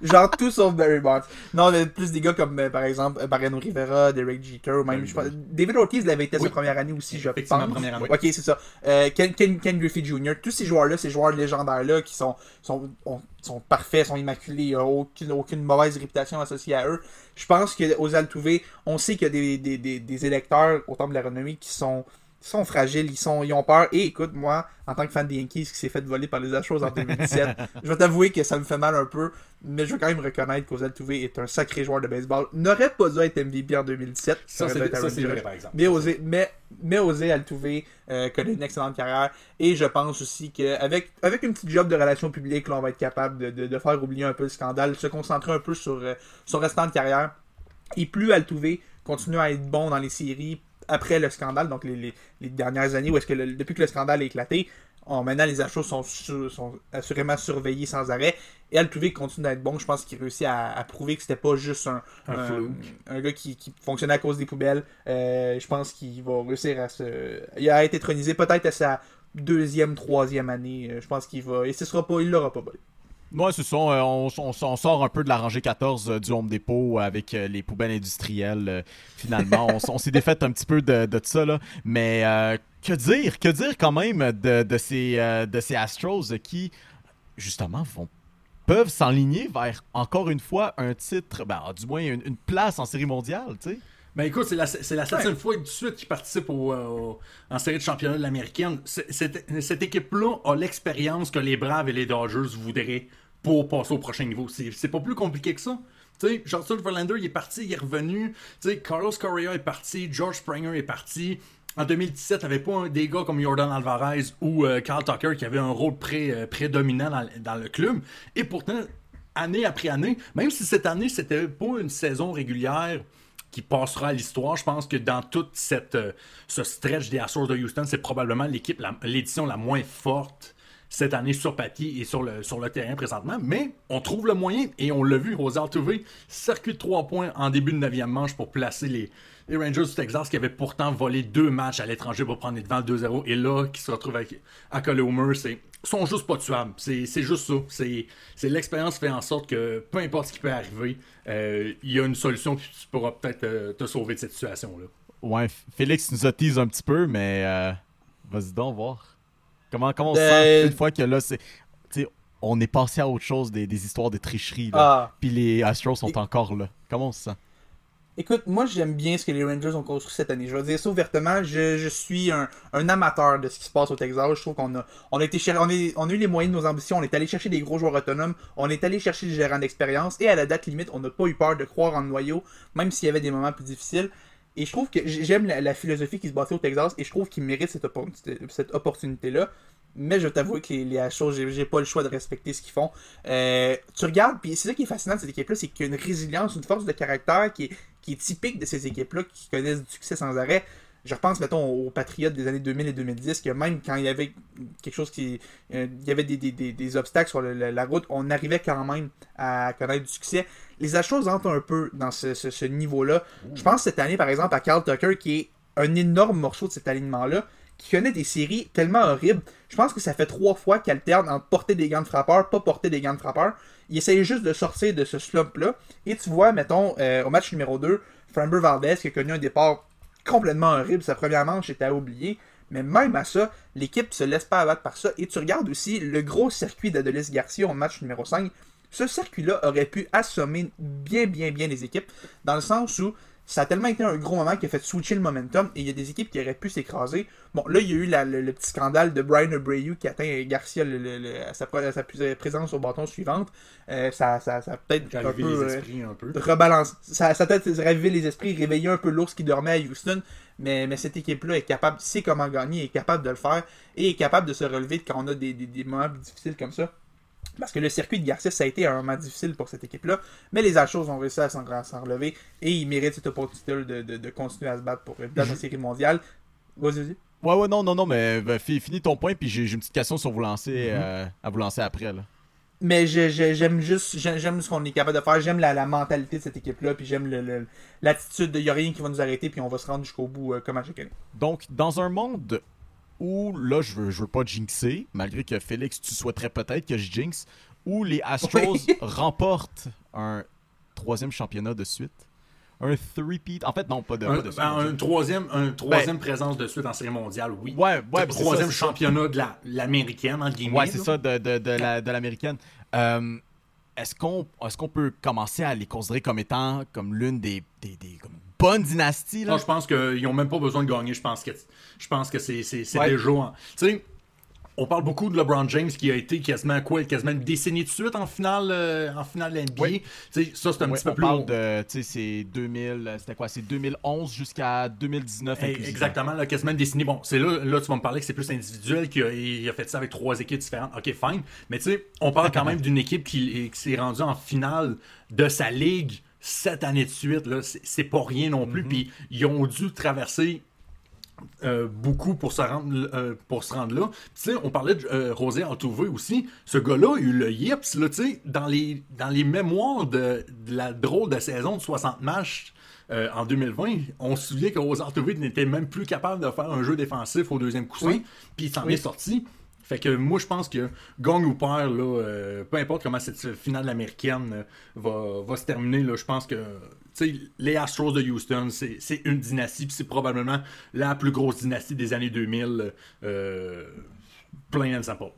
genre tout sauf Barry Bonds. Non, mais plus des gars comme euh, par exemple euh, Mariano Rivera, Derek Jeter, ou même je pense- David Ortiz l'avait été Oui. sa première année aussi, je pense. première année. Ok, c'est ça. Euh, Ken, Ken, Ken Griffey Jr., tous ces joueurs-là, ces joueurs légendaires-là qui sont, sont, ont- sont parfaits, sont immaculés, il n'y a aucune, mauvaise réputation associée à eux. Je pense qu'aux Altuve, on sait qu'il y a des, des, électeurs au temple de la renommée qui sont sont fragiles, ils, sont, ils ont peur. Et écoute, moi, en tant que fan des Yankees qui s'est fait voler par les Astros en 2017, je vais t'avouer que ça me fait mal un peu, mais je veux quand même reconnaître qu'Ozal Tuve est un sacré joueur de baseball. N'aurait pas dû être MVP en 2017. Ça, c'est- vrai, par exemple. Mais Osé, mais, mais Osé euh, connaît une excellente carrière. Et je pense aussi qu'avec avec une petite job de relations publiques, là, on va être capable de, de- de faire oublier un peu le scandale, se concentrer un peu sur euh, son restant de carrière. Et plus Altuve continue à être bon dans les séries après le scandale, donc les, les- les dernières années, où est-ce que le- depuis que le scandale a éclaté, on- maintenant les achats sont, sur- sont assurément surveillés sans arrêt. Et Altuve continue d'être bon. Je pense qu'il réussit à, à prouver que c'était pas juste un, Un un, fluke. un gars qui, qui fonctionnait à cause des poubelles. Euh, je pense qu'il va réussir à se. Il a été intronisé peut-être à sa deuxième, troisième année. Euh, Je pense qu'il va. Et ce sera pas. Il l'aura pas volé. Ouais, c'est ça. euh, On, sort un peu de la rangée 14 euh, du Home Depot avec euh, les poubelles industrielles. finalement, on, s'est défait un petit peu de, de ça. Là. Mais que dire Que dire quand même de, ces, de ces Astros qui, justement, vont peuvent s'enligner vers, encore une fois, un titre, ben, du moins une place en série mondiale, tu sais? Ben écoute, c'est la, la septième fois de suite qu'il participe au, euh, au- en série de championnat de l'américaine. Cette, cette équipe-là a l'expérience que les Braves et les Dodgers voudraient pour passer au prochain niveau. C'est pas plus compliqué que ça. Tu sais, Justin Verlander, il est parti, il est revenu. Tu sais, Carlos Correa est parti, George Springer est parti. En 2017, il n'y avait pas un des gars comme Jordan Alvarez ou euh, Carl Tucker qui avait un rôle pré- euh, prédominant dans, dans le club. Et pourtant, année après année, même si cette année, c'était pas une saison régulière qui passera à l'histoire. Je pense que dans toute cette, euh, ce stretch des Astros de Houston, c'est probablement l'équipe, l'édition la, moins forte cette année sur papier et sur le, sur le terrain présentement. Mais on trouve le moyen et on l'a vu, Rosal Touvé, circuit de 3 points en début de 9e manche pour placer les, Rangers du Texas qui avaient pourtant volé deux matchs à l'étranger pour prendre les devants 2-0 et là, qui se retrouvent à coller au mur, c'est sont juste pas tuables. C'est c'est juste ça. C'est c'est l'expérience fait en sorte que peu importe ce qui peut arriver, euh, il y a une solution puis tu pourras peut-être euh, te sauver de cette situation-là. Ouais, Félix nous a teasé un petit peu, mais euh, vas-y donc voir. Comment, comment on se Euh, sent une fois que là, c'est. tu sais, on est passé à autre chose des, des histoires de tricherie. Là. Ah. Puis les Astros sont encore là. Comment on se sent? Écoute, moi j'aime bien ce que les Rangers ont construit cette année. Je vais dire ça ouvertement, je, je suis un, un amateur de ce qui se passe au Texas. Je trouve qu'on a, on a, été cher- on, est- on a eu les moyens de nos ambitions, on est allé chercher des gros joueurs autonomes, on est allé chercher des gérants d'expérience, et à la date limite, on n'a pas eu peur de croire en le noyau, même s'il y avait des moments plus difficiles. Et je trouve que j'aime la, philosophie qui se bâtit au Texas, et je trouve qu'ils méritent cette, cette opportunité-là. Mais je t'avoue que les, les j'ai j'ai pas le choix de respecter ce qu'ils font. Euh, tu regardes, puis c'est ça qui est fascinant de cette équipe-là, c'est qu'il y a une résilience, une force de caractère qui est, qui est typique de ces équipes-là qui connaissent du succès sans arrêt. Je repense, mettons, aux Patriotes des années 2000 et 2010, que même quand il y avait quelque chose qui. euh, il y avait des, obstacles sur la route, on arrivait quand même à connaître du succès. Les Astros entrent un peu dans ce niveau-là. Je pense cette année, par exemple, à Carl Tucker, qui est un énorme morceau de cet alignement-là, qui connaît des séries tellement horribles. Je pense que ça fait trois fois qu'il alterne entre porter des gants de frappeur, pas porter des gants de frappeur. Il essaye juste de sortir de ce slump-là. Et tu vois, mettons, euh, au match numéro 2, Framber Valdez qui a connu un départ complètement horrible. Sa première manche était à oublier. Mais même à ça, l'équipe se laisse pas abattre par ça. Et tu regardes aussi le gros circuit d'Adolis Garcia au match numéro 5. Ce circuit-là aurait pu assommer bien, bien, bien les équipes. Dans le sens où ça a tellement été un gros moment qui a fait switcher le momentum et il y a des équipes qui auraient pu s'écraser. Bon, là, il y a eu la- le, le petit scandale de Brian Abreu qui atteint Garcia le- à, sa, à sa présence au bâton suivante. Euh, ça, ça, peut-être un euh, esprits un peu. rebalance. Ça, peut-être ravivé les esprits, réveillé un peu l'ours qui dormait à Houston. Mais, mais cette équipe-là est capable, sait comment gagner, est capable de le faire et est capable de se relever quand on a des, des- des moments difficiles comme ça. Parce que le circuit de Garcia, ça a été un moment difficile pour cette équipe-là. Mais les Astros ont réussi à s'en relever et ils méritent cette opportunité de, de, de continuer à se battre pour place en série mondiale. Vas-y, vas-y. Ouais, ouais, non, non, non, mais ben, fi- finis ton point, puis j'ai une petite question sur vous lancer, euh, à vous lancer après. Là. Mais j'aime juste, j'aime ce qu'on est capable de faire. J'aime la, la mentalité de cette équipe-là. Puis j'aime l'attitude de y a rien qui va nous arrêter. Puis on va se rendre jusqu'au bout euh, comme à chaque année. Donc, dans un monde où, là, je veux, je veux pas jinxer, malgré que Félix, tu souhaiterais peut-être que je jinx, où les Astros Oui. remportent un troisième championnat de suite. Un three-peat. En fait, non, pas de, Un, pas de suite. ben, un troisième, un troisième présence de suite en série mondiale, oui. Ouais, ouais, ben, troisième ça, championnat de la- l'américaine, entre guillemets. Ouais, c'est ça, de, de, de la- de l'américaine. Euh, est-ce qu'on est qu'on peut commencer à les considérer comme étant comme l'une des, des, des comme bonnes dynasties? Là? Non, je pense qu'ils n'ont même pas besoin de gagner. Je pense que, je pense que c'est, Ouais. déjà. Tu sais, on parle beaucoup de LeBron James qui a été quasiment quoi, quasiment une décennie de suite en finale, euh, en finale NBA. Oui. Ça c'est un petit peu on plus. parle de, tu sais, c'est 2000, euh, c'était quoi? C'est 2011 jusqu'à 2019 Eh. Exactement, là, quasiment une décennie. Bon, c'est là, là, tu vas me parler que c'est plus individuel, qu'il a, il a fait ça avec trois équipes différentes. Ok, fine. Mais tu sais, on parle quand même d'une équipe qui, qui s'est rendue en finale de sa ligue sept années de suite. Là. C'est, c'est pas rien non plus. Puis ils ont dû traverser euh, beaucoup pour se rendre, euh, pour se rendre là. Tu sais, on parlait de euh, Rosé Altuve aussi. Ce gars-là a eu le yips, là, tu sais, dans les, dans les mémoires de, de la drôle de saison de 60 matchs en 2020, on se souvient que Rosé Altuve n'était même plus capable de faire un jeu défensif au deuxième coussin, Oui. puis il s'en Oui. est sorti. Fait que moi, je pense que gagne ou perd, là, peu importe comment cette finale américaine va, va se terminer, là, je pense que tu sais, les Astros de Houston, c'est une dynastie, puis c'est probablement la plus grosse dynastie des années 2000, euh, plain and simple.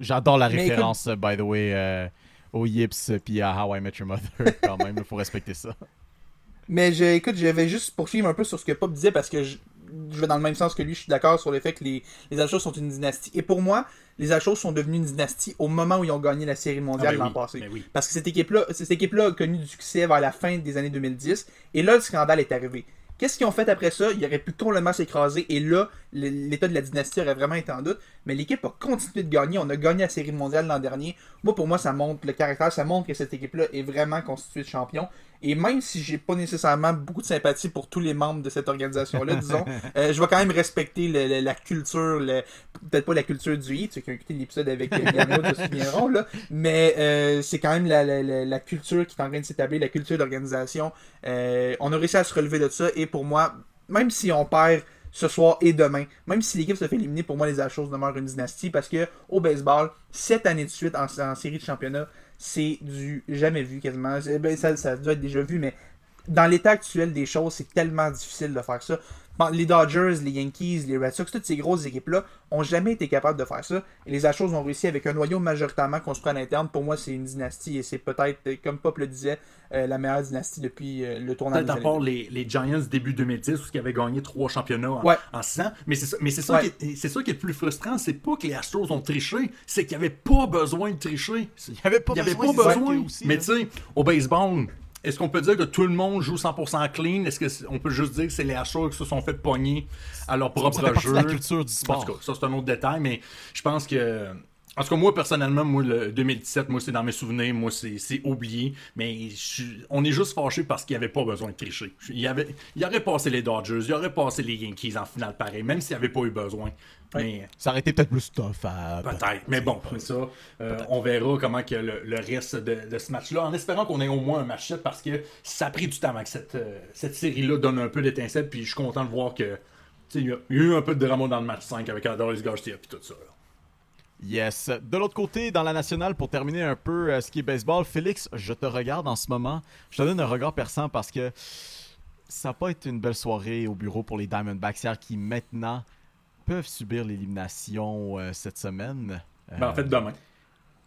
J'adore la référence, by the way, euh, au Yips puis à How I Met Your Mother, quand même. Il faut respecter ça. Mais je, écoute, je vais juste poursuivre un peu sur ce que Pop disait parce que je, je vais dans le même sens que lui. Je suis d'accord sur le fait que les, les Astros sont une dynastie. Et pour moi, les Astros sont devenus une dynastie au moment où ils ont gagné la Série mondiale Ah ben l'an oui, passé. ben oui. Parce que cette équipe-là, cette équipe-là a connu du succès vers la fin des années 2010. Et là, le scandale est arrivé. Qu'est-ce qu'ils ont fait après ça? Ils auraient pu complètement s'écraser et là, l'état de la dynastie aurait vraiment été en doute. Mais l'équipe a continué de gagner. On a gagné la Série mondiale l'an dernier. Moi, pour moi, ça montre le caractère, ça montre que cette équipe-là est vraiment constituée de champions. Et même si j'ai pas nécessairement beaucoup de sympathie pour tous les membres de cette organisation-là, disons, euh, je vais quand même respecter le- le- la culture, peut-être pas la culture du hit, ceux qui ont écouté l'épisode avec euh, Yann se souviendront, là, mais euh, c'est quand même la, la- la- la culture qui est en train de s'établir, la culture d'organisation. Euh, on a réussi à se relever de ça, et pour moi, même si on perd ce soir et demain, même si l'équipe se fait éliminer, pour moi, les Astros demeurent une dynastie, parce que au baseball, sept années de suite en, en série de championnat, c'est du jamais vu quasiment. Ben, ça, ça doit être déjà vu, mais dans l'état actuel des choses, c'est tellement difficile de faire ça. Bon, Les Dodgers, les Yankees, les Red Sox, toutes ces grosses équipes-là ont jamais été capables de faire ça. Et les Astros ont réussi avec un noyau majoritairement construit à l'interne. Pour moi, c'est une dynastie et c'est peut-être, euh, comme Pop le disait, euh, la meilleure dynastie depuis euh, le tournoi Peut-être à part les, les Giants début 2010, où ils avaient gagné trois championnats en, Ouais. en 6 ans. Mais c'est ça, mais c'est ça, Ouais. qui est, c'est ça qui est le plus frustrant. C'est pas que les Astros ont triché, c'est qu'il n'y avait pas besoin de tricher. Il n'y avait pas Il n'y avait besoin, pas besoin. aussi, mais tu sais, au baseball, est-ce qu'on peut dire que tout le monde joue 100% clean? Est-ce qu'on peut juste dire que c'est les Astros qui se sont fait pogner à leur Ça propre fait jeu? de la culture du En sport. tout cas, ça c'est un autre détail, mais je pense que. En tout cas, moi, personnellement, moi, le 2017, moi, c'est dans mes souvenirs, moi, c'est c'est oublié. Mais je suis- on est juste fâché parce qu'il n'y avait pas besoin de tricher. Il, y avait, il aurait passé les Dodgers, il aurait passé les Yankees en finale pareil, même s'il n'y avait pas eu besoin. Mais Ça aurait été peut-être plus tough à. Peut-être, mais bon, ça, euh, on verra comment que le, le reste de, de ce match-là, en espérant qu'on ait au moins un match 7, parce que ça a pris du temps avant que cette, euh, cette série-là donne un peu d'étincelle, puis je suis content de voir que tu sais, il y, a il y a eu un peu de drama dans le match 5 avec Adolis Garcia et tout ça. là. Yes. De l'autre côté, dans la nationale, pour terminer un peu euh, ce qui est baseball, Félix, je te regarde en ce moment. Je te donne un regard perçant parce que ça n'a pas été une belle soirée au bureau pour les Diamondbacks hier qui maintenant peuvent subir l'élimination euh, cette semaine. Euh, Ben, en fait, demain.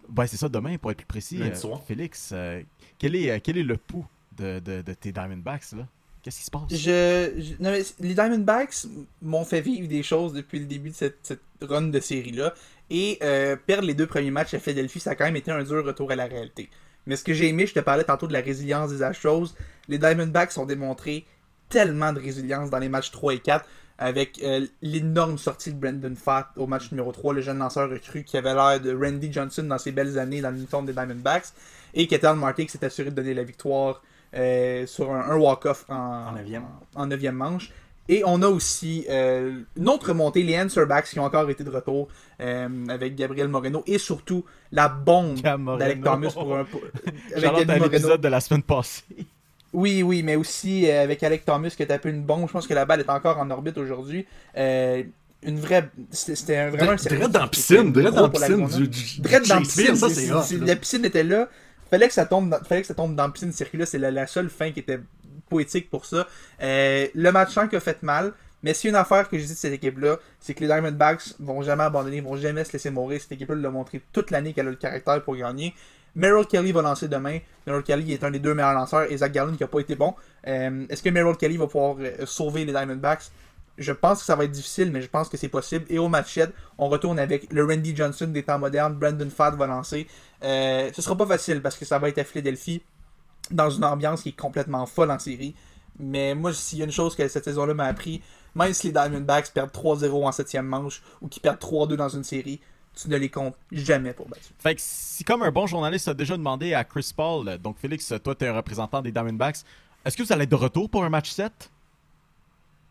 ben, c'est ça, demain, pour être plus précis. Euh. Félix, euh, quel, est, euh, quel est le pouls de, de- de tes Diamondbacks là? Qu'est-ce qui se passe? Je, je- non, mais les Diamondbacks m'ont fait vivre des choses depuis le début de cette, cette run de série-là. Et euh, perdre les deux premiers matchs à Philadelphie, ça a quand même été un dur retour à la réalité. Mais ce que j'ai aimé, je te parlais tantôt de la résilience des Astros. Les Diamondbacks ont démontré tellement de résilience dans les matchs 3 et 4 avec euh, l'énorme sortie de Brandon Fatt au match numéro 3, le jeune lanceur recru qui avait l'air de Randy Johnson dans ses belles années dans l'uniforme des Diamondbacks. Et Ketel Marte qui s'est assuré de donner la victoire euh, sur un, un walk-off en, En neuvième. en neuvième manche. Et on a aussi euh, une autre remontée, les Answerbacks qui ont encore été de retour euh, avec Gabriel Moreno et surtout la bombe d'Alec Thomas pour un. pour- avec l'épisode de la semaine passée. Oui, oui, mais aussi euh, avec Alec Thomas qui a tapé une bombe. Je pense que la balle est encore en orbite aujourd'hui. Euh, une vraie. C'était vraiment un Direct dans la piscine, direct dans la piscine du, du dans la piscine. Ça c'est-. La piscine était là. Fallait que ça tombe dans, fallait que ça tombe dans la piscine circulaire. C'est la, la seule fin qui était poétique pour ça. Euh, le match 5 a fait mal. Mais s'il y a une affaire que je dis de cette équipe-là, c'est que les Diamondbacks vont jamais abandonner, vont jamais se laisser mourir. Cette équipe-là l'a montré toute l'année qu'elle a le caractère pour gagner. Merrill Kelly va lancer demain. Merrill Kelly est un des deux meilleurs lanceurs et Zach Gallen qui n'a pas été bon. Euh, Est-ce que Merrill Kelly va pouvoir euh, sauver les Diamondbacks? Je pense que ça va être difficile, mais je pense que c'est possible. Et au match 7, on retourne avec le Randy Johnson des temps modernes. Brandon Fadd va lancer. Euh, ce sera pas facile parce que ça va être à Philadelphie dans une ambiance qui est complètement folle en série. Mais moi, s'il y a une chose que cette saison-là m'a appris, même si les Diamondbacks perdent 3-0 en septième manche ou qu'ils perdent 3-2 dans une série, tu ne les comptes jamais pour battre. Fait que si comme un bon journaliste a déjà demandé à Chris Paul, donc Félix, toi tu es un représentant des Diamondbacks, est-ce que vous allez être de retour pour un match 7?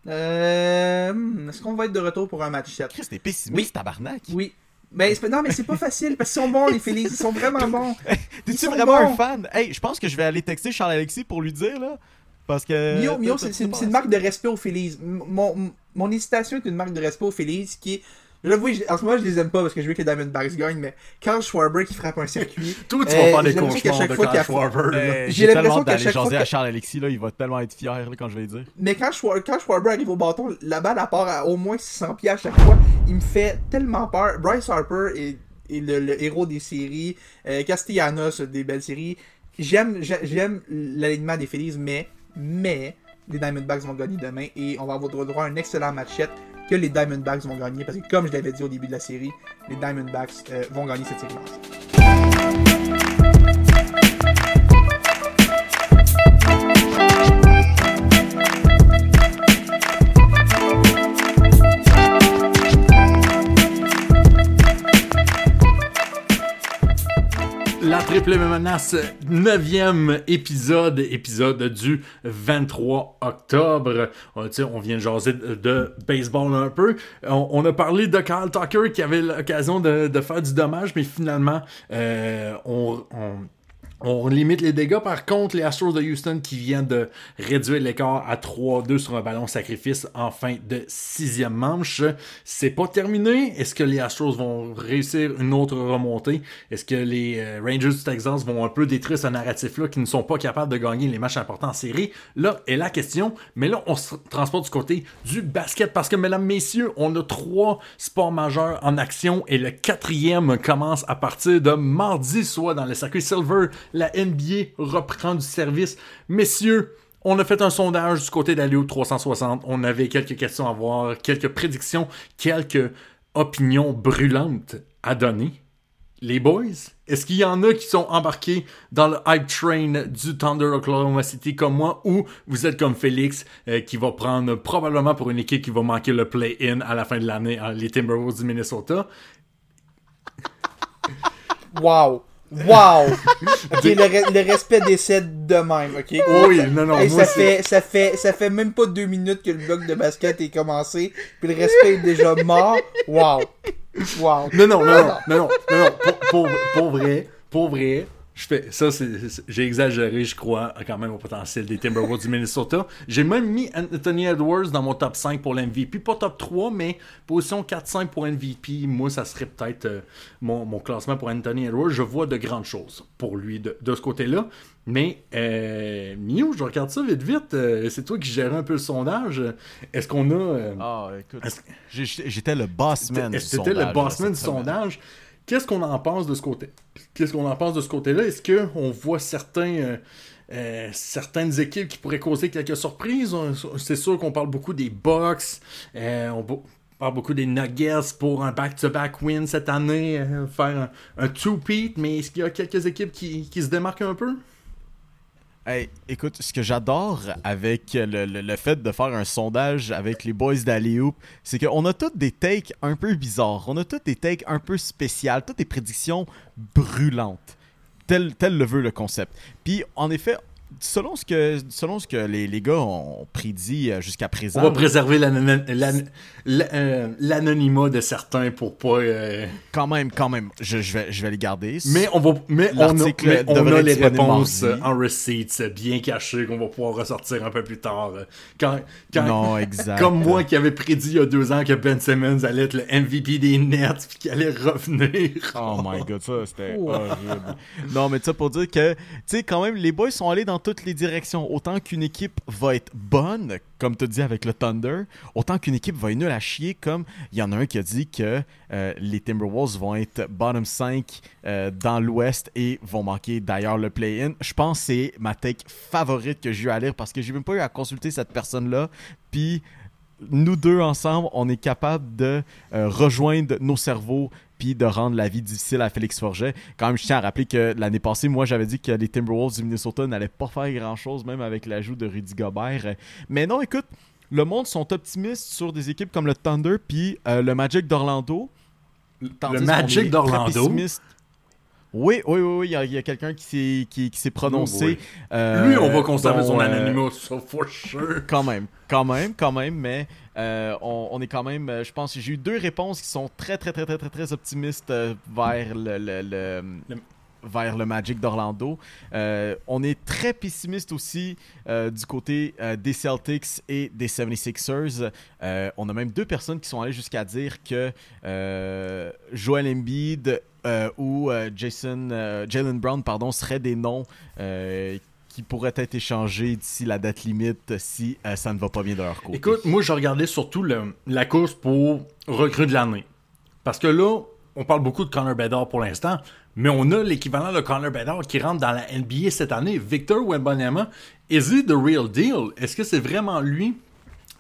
Euh, Est-ce qu'on va être de retour pour un match 7 Chris, t'es pessimiste, Oui. tabarnak. Oui. Mais c'est- non, mais c'est pas facile parce qu'ils sont bons, les Phillies. Ils sont vraiment bons. T'es-tu vraiment bons. un fan? Hey, je pense que je vais aller texter Charles Alexis pour lui dire là. Parce que. Mio, Mio, c'est une, marque de respect aux Phillies. Mon, mon hésitation est une marque de respect aux Phillies qui est J'avoue, en ce moment, je les aime pas parce que je veux que les Diamondbacks gagnent, mais Carl Schwarber qui frappe un circuit. Toi, tu euh, vas faire des cauchemars de qu'il Schwarber. Euh, J'ai l'impression qu'à chaque fois à que- Charles Alexis, là, il va tellement être fier là, quand je vais le dire. Mais quand, Schwar- quand Schwarber arrive au bâton, la balle à part à au moins 600 pieds à chaque fois, il me fait tellement peur. Bryce Harper est, est le, le héros des séries. Euh, Castellanos, des belles séries. J'aime j'ai- j'aime l'alignement des Phillies, mais, mais les Diamondbacks vont gagner demain et on va avoir droit à un excellent match-up que les Diamondbacks vont gagner parce que comme je l'avais dit au début de la série, les Diamondbacks euh, vont gagner cette série La triple menace, neuvième épisode, épisode du 23 octobre. Euh, tu sais, on vient de jaser de, baseball un peu. On, on a parlé de Kyle Tucker qui avait l'occasion de, faire du dommage, mais finalement, euh, on, on- on limite les dégâts. Par contre, les Astros de Houston qui viennent de réduire l'écart à 3-2 sur un ballon sacrifice en fin de sixième manche. C'est pas terminé. Est-ce que les Astros vont réussir une autre remontée? Est-ce que les euh, Rangers du Texas vont un peu détruire ce narratif-là qui ne sont pas capables de gagner les matchs importants en série? Là est la question. Mais là, on se transporte du côté du basket parce que, mesdames, messieurs, on a trois sports majeurs en action et le quatrième commence à partir de mardi, soit dans le circuit Silver. La NBA reprend du service. Messieurs, on a fait un sondage du côté d'Aléo 360. On avait quelques questions à voir, quelques prédictions, quelques opinions brûlantes à donner. Les boys, est-ce qu'il y en a qui sont embarqués dans le hype train du Thunder Oklahoma City comme moi ou vous êtes comme Félix euh, qui va prendre probablement pour une équipe qui va manquer le play-in à la fin de l'année, hein, les Timberwolves du Minnesota? Wow! Wow! ok, le, le respect décède de même, ok? Oui, non, non, Hey, moi ça, fait, ça, fait, ça fait même pas deux minutes que le bloc de basket est commencé, puis le respect est déjà mort. Wow! Wow! Non, non, non, non, non, non, non, non, pour, pour, pour vrai, pour vrai, je fais, ça, j'ai exagéré, je crois, quand même au potentiel des Timberwolves du Minnesota. J'ai même mis Anthony Edwards dans mon top 5 pour l'MVP, pas top 3, mais position 4-5 pour MVP. Moi, ça serait peut-être euh, mon, mon classement pour Anthony Edwards. Je vois de grandes choses pour lui de, de ce côté-là. Mais, euh, Miu, je regarde ça vite, vite. euh, c'est toi qui gères un peu le sondage. Est-ce qu'on a. euh, Ah, écoute. J'étais le boss man du c'était le sondage, bossman du sondage? Qu'est-ce qu'on en pense de ce côté Qu'est-ce qu'on en pense de ce côté-là? Est-ce que on voit certains euh, euh, certaines équipes qui pourraient causer quelques surprises? C'est sûr qu'on parle beaucoup des Bucks, euh, on parle beaucoup des Nuggets pour un back-to-back win cette année, faire un, un two-peat, mais est-ce qu'il y a quelques équipes qui, qui se démarquent un peu? Hey, écoute, ce que j'adore avec le, le- le fait de faire un sondage avec les boys d'Alley-Oop, c'est qu'on a toutes des takes un peu bizarres. On a toutes des takes un peu spéciales, toutes des prédictions brûlantes. Tel, tel le veut le concept. Puis, en effet, selon ce que, selon ce que les, les gars ont prédit euh, jusqu'à présent... On va préserver euh, l'anonymat de certains pour pas. euh, quand même, quand même, je, je vais, je vais les garder. Mais on va, mais on a, mais on les réponses mardi. en receipts bien cachées qu'on va pouvoir ressortir un peu plus tard. Quand, quand- Non, exact. Comme moi qui avait prédit il y a deux ans que Ben Simmons allait être le MVP des Nets puis qu'il allait revenir. Oh my god, ça c'était horrible. Non, mais ça pour dire que, tu sais, quand même, les boys sont allés dans toutes les directions. Autant qu'une équipe va être bonne, comme tu dis avec le Thunder, autant qu'une équipe va être nulle à chier, comme il y en a un qui a dit que euh, les Timberwolves vont être bottom 5 euh, dans l'Ouest et vont manquer d'ailleurs le play-in. Je pense que c'est ma take favorite que j'ai eu à lire parce que j'ai même pas eu à consulter cette personne-là. Puis nous deux ensemble, on est capable de euh, rejoindre nos cerveaux puis de rendre la vie difficile à Félix Forget. Quand même, je tiens à rappeler que l'année passée, moi, j'avais dit que les Timberwolves du Minnesota n'allaient pas faire grand-chose, même avec l'ajout de Rudy Gobert. Mais non, écoute, le monde sont optimistes sur des équipes comme le Thunder puis euh, le Magic d'Orlando. Qu'on Magic d'Orlando? pessimiste. Oui, oui, oui, oui, il y a, quelqu'un qui s'est qui, qui prononcé. oui. euh, Lui, on va conserver dont, son euh, anonymat, ça, for sure. quand même, quand même, quand même, mais euh, on, on est quand même, je pense j'ai eu deux réponses qui sont très, très, très, très, très, très optimistes vers le, le- le- Le- vers le Magic d'Orlando. Euh, on est très pessimiste aussi euh, du côté euh, des Celtics et des 76ers. Euh, on a même deux personnes qui sont allées jusqu'à dire que Joel Embiid ou Jason, Jalen Brown pardon, seraient des noms qui pourraient être échangés d'ici la date limite si ça ne va pas bien de leur côté. Écoute, moi, je regardais surtout la course pour recrue de l'année. Parce que là, on parle beaucoup de Connor Bedard pour l'instant, mais on a l'équivalent de Connor Bedard qui rentre dans la NBA cette année. Victor Wembanyama, is he the real deal? Est-ce que c'est vraiment lui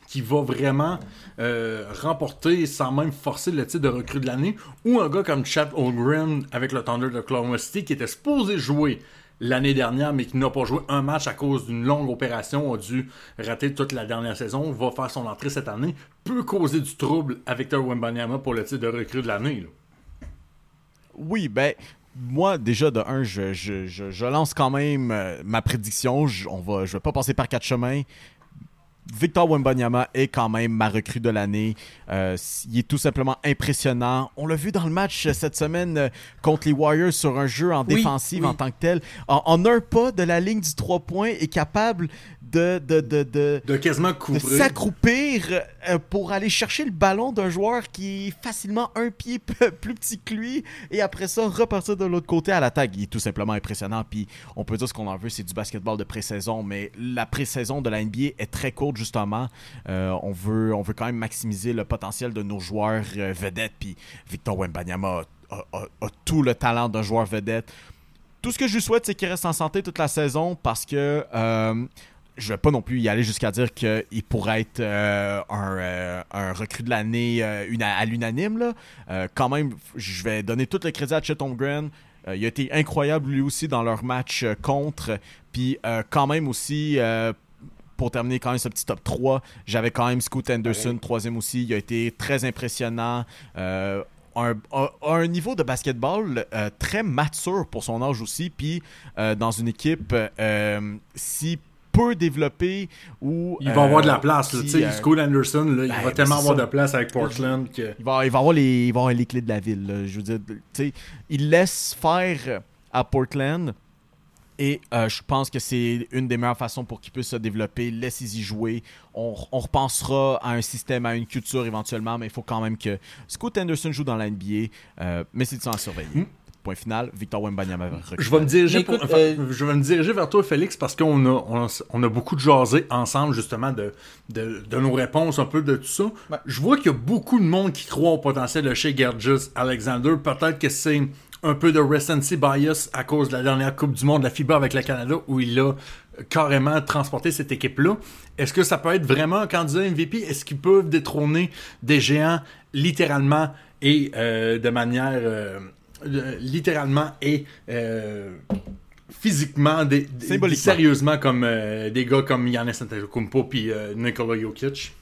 qui va vraiment euh, remporter sans même forcer le titre de recrue de l'année? Ou un gars comme Chad Holmgren avec le Thunder de Oklahoma City qui était supposé jouer l'année dernière mais qui n'a pas joué un match à cause d'une longue opération, a dû rater toute la dernière saison, va faire son entrée cette année, peut causer du trouble à Victor Wembanyama pour le titre de recrue de l'année. Oui, ben, moi, déjà, de un, je, je, je, je lance quand même euh, ma prédiction. Je, on va, je vais pas passer par quatre chemins. Victor Wembanyama est quand même ma recrue de l'année. Euh, il est tout simplement impressionnant. On l'a vu dans le match euh, cette semaine contre les Warriors sur un jeu en Oui, défensive oui. en tant que tel. En, en un pas de la ligne du 3 points, est capable de, de, de, de, De quasiment couvrir. s'accroupir euh, pour aller chercher le ballon d'un joueur qui est facilement un pied plus petit que lui et après ça repartir de l'autre côté à l'attaque. Il est tout simplement impressionnant. Puis on peut dire ce qu'on en veut, c'est du basketball de pré-saison, mais la pré-saison de la NBA est très courte justement. Euh, on, veut, on veut quand même maximiser le potentiel de nos joueurs euh, vedettes. Puis Victor Wembanyama a, a- a- a tout le talent d'un joueur vedette. Tout ce que je lui souhaite, c'est qu'il reste en santé toute la saison parce que euh, je vais pas non plus y aller jusqu'à dire qu'il pourrait être euh, un, euh, un recrue de l'année euh, à l'unanime. Euh, quand même, je vais donner tout le crédit à Chet Holmgren. Il a été incroyable lui aussi dans leur match contre. Puis quand même aussi, pour terminer quand même ce petit top 3, j'avais quand même Scoot Anderson, troisième aussi. Il a été très impressionnant. Euh, un, un- un niveau de basketball euh, très mature pour son âge aussi. Puis euh, dans une équipe si peu développée où Il va avoir de la euh, place. là, sais, euh, Scoot Anderson, là, il ben, va ben, tellement avoir ça. de place avec Portland que. il va, il va avoir les, il va avoir les clés de la ville. là. Je veux dire, tu sais, il laisse faire à Portland. Et euh, je pense que c'est une des meilleures façons pour qu'il puisse se développer. Laissez-y jouer. On, on repensera à un système, à une culture éventuellement, mais il faut quand même que Scott Anderson joue dans la NBA. euh, mais c'est ça à surveiller. Point final, Victor Wembanyama. Je vais me diriger, pour- enfin, euh, je vais me diriger vers toi, Félix, parce qu'on a, on a, on a beaucoup de jasé ensemble, justement, de, de, de nos réponses, un peu de tout ça. Ouais. Je vois qu'il y a beaucoup de monde qui croit au potentiel de chez Gergis Alexander. Peut-être que c'est un peu de recency bias à cause de la dernière Coupe du Monde de la FIBA avec le Canada, où il a carrément transporté cette équipe-là. Est-ce que ça peut être vraiment un candidat MVP? Est-ce qu'ils peuvent détrôner des géants littéralement et euh, de manière euh, littéralement et euh, physiquement des, sérieusement comme euh, des gars comme Giannis Antetokounmpo puis euh, Nikola Jokic.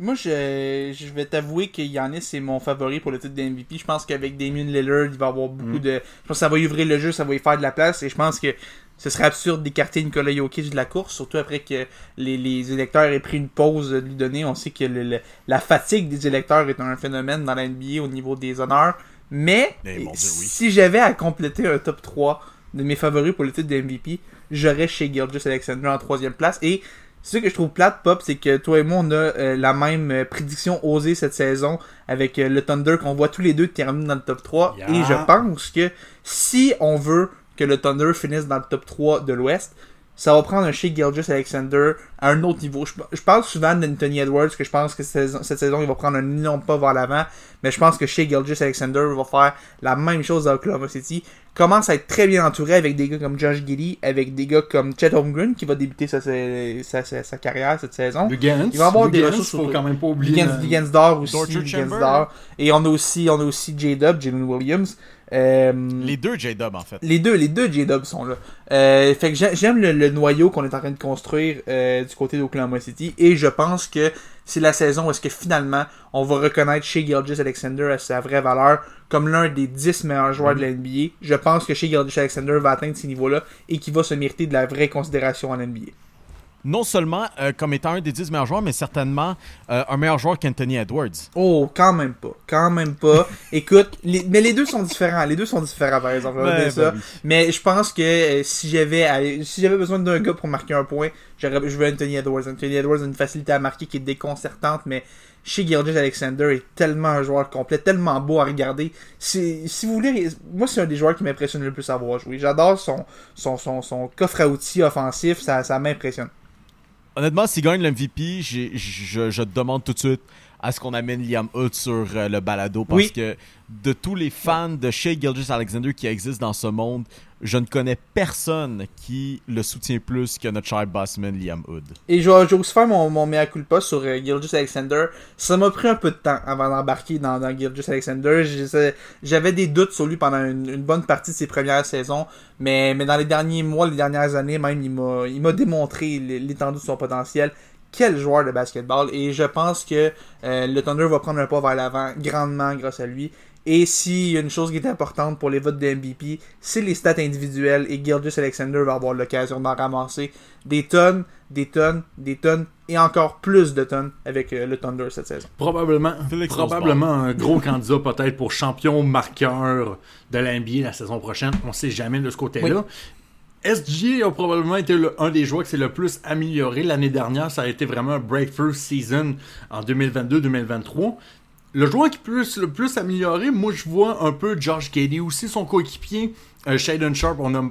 Moi, je, je vais t'avouer que Yannis c'est mon favori pour le titre de MVP. Je pense qu'avec Damien Lillard, il va avoir beaucoup de. Je pense que ça va y ouvrir le jeu, ça va y faire de la place. Et je pense que ce serait absurde d'écarter Nikola Jokic de la course, surtout après que les, les électeurs aient pris une pause de lui donner. On sait que le- le- la fatigue des électeurs est un phénomène dans la NBA au niveau des honneurs. Mais mon Dieu, oui. si j'avais à compléter un top 3 de mes favoris pour le titre de MVP, j'aurais chez Gilgis Alexander en troisième place. Et ce que je trouve plate, Pop, c'est que toi et moi, on a euh, la même euh, prédiction osée cette saison avec euh, le Thunder qu'on voit tous les deux terminer dans le top 3. Yeah. Et je pense que si on veut que le Thunder finisse dans le top 3 de l'Ouest, ça va prendre un Shea Gilgis Alexander à un autre niveau. Je, je parle souvent d'Anthony Edwards, que je pense que cette saison, cette saison, il va prendre un énorme pas vers l'avant. Mais je pense que Shea Gilgis Alexander va faire la même chose à Oklahoma City. Commence à être très bien entouré avec des gars comme Josh Giddy, avec des gars comme Chet Holmgren, qui va débuter sa, sa, sa, sa carrière cette saison. Lugans, Il va avoir des Lugans, ressources faut autour. quand même pas oublier. Liggins d'or aussi. D'or. Et on a aussi, on a aussi J-Dub, Jalen Williams. Euh, Les deux J-Dub, en fait. les deux, les deux J-Dub sont là. Euh, fait que j'ai- j'aime le, le noyau qu'on est en train de construire euh, du côté d'Oklahoma City et je pense que c'est la saison où est-ce que finalement on va reconnaître chez Gilgis Alexander à sa vraie valeur comme l'un des 10 meilleurs joueurs de la. Je pense que chez Gilgis Alexander va atteindre ces niveaux-là et qu'il va se mériter de la vraie considération en NBA. Non seulement euh, comme étant un des 10 meilleurs joueurs, mais certainement euh, un meilleur joueur qu'Anthony Edwards. Oh, quand même pas. Quand même pas. Écoute, les- mais les deux sont différents. Les deux sont différents, par exemple. ça. bah oui. Mais je pense que euh, si j'avais si j'avais besoin d'un gars pour marquer un point, j'aurais, je veux Anthony Edwards. Anthony Edwards a une facilité à marquer qui est déconcertante, mais chez Gilgis Alexander est tellement un joueur complet, tellement beau à regarder. C'est- si vous voulez, moi c'est un des joueurs qui m'impressionne le plus à voir jouer. J'adore son, son, son, son coffre à outils offensif, ça, ça m'impressionne. Honnêtement, s'il gagne l'MVP, je, je te demande tout de suite à ce qu'on amène Liam Hood sur euh, le balado parce Oui. que de tous les fans de Shea Gilgis Alexander qui existent dans ce monde, je ne connais personne qui le soutient plus que notre cher bossman Liam Hood. Et je vais, je vais aussi faire mon, mon mea culpa sur euh, Gilgis Alexander. Ça m'a pris un peu de temps avant d'embarquer dans, dans Gilgis Alexander. J'avais des doutes sur lui pendant une, une bonne partie de ses premières saisons, mais, mais dans les derniers mois, les dernières années, même, il m'a démontré l'étendue de son potentiel. Quel joueur de basketball. Et je pense que euh, le Thunder va prendre un pas vers l'avant grandement grâce à lui. Et s'il y a une chose qui est importante pour les votes de MVP, c'est les stats individuelles. Et Gilgis Alexander va avoir l'occasion d'en ramasser des tonnes, des tonnes, des tonnes et encore plus de tonnes avec euh, le Thunder cette saison. Probablement, probablement un gros candidat peut-être pour champion marqueur de l'NBA la saison prochaine. On sait jamais de ce côté-là. SG a probablement été le- un des joueurs qui s'est le plus amélioré l'année dernière. Ça a été vraiment un breakthrough season en 2022-2023. Le joueur qui peut le plus amélioré, moi je vois un peu Josh Gady, aussi son coéquipier. euh, Shaden Sharp, on a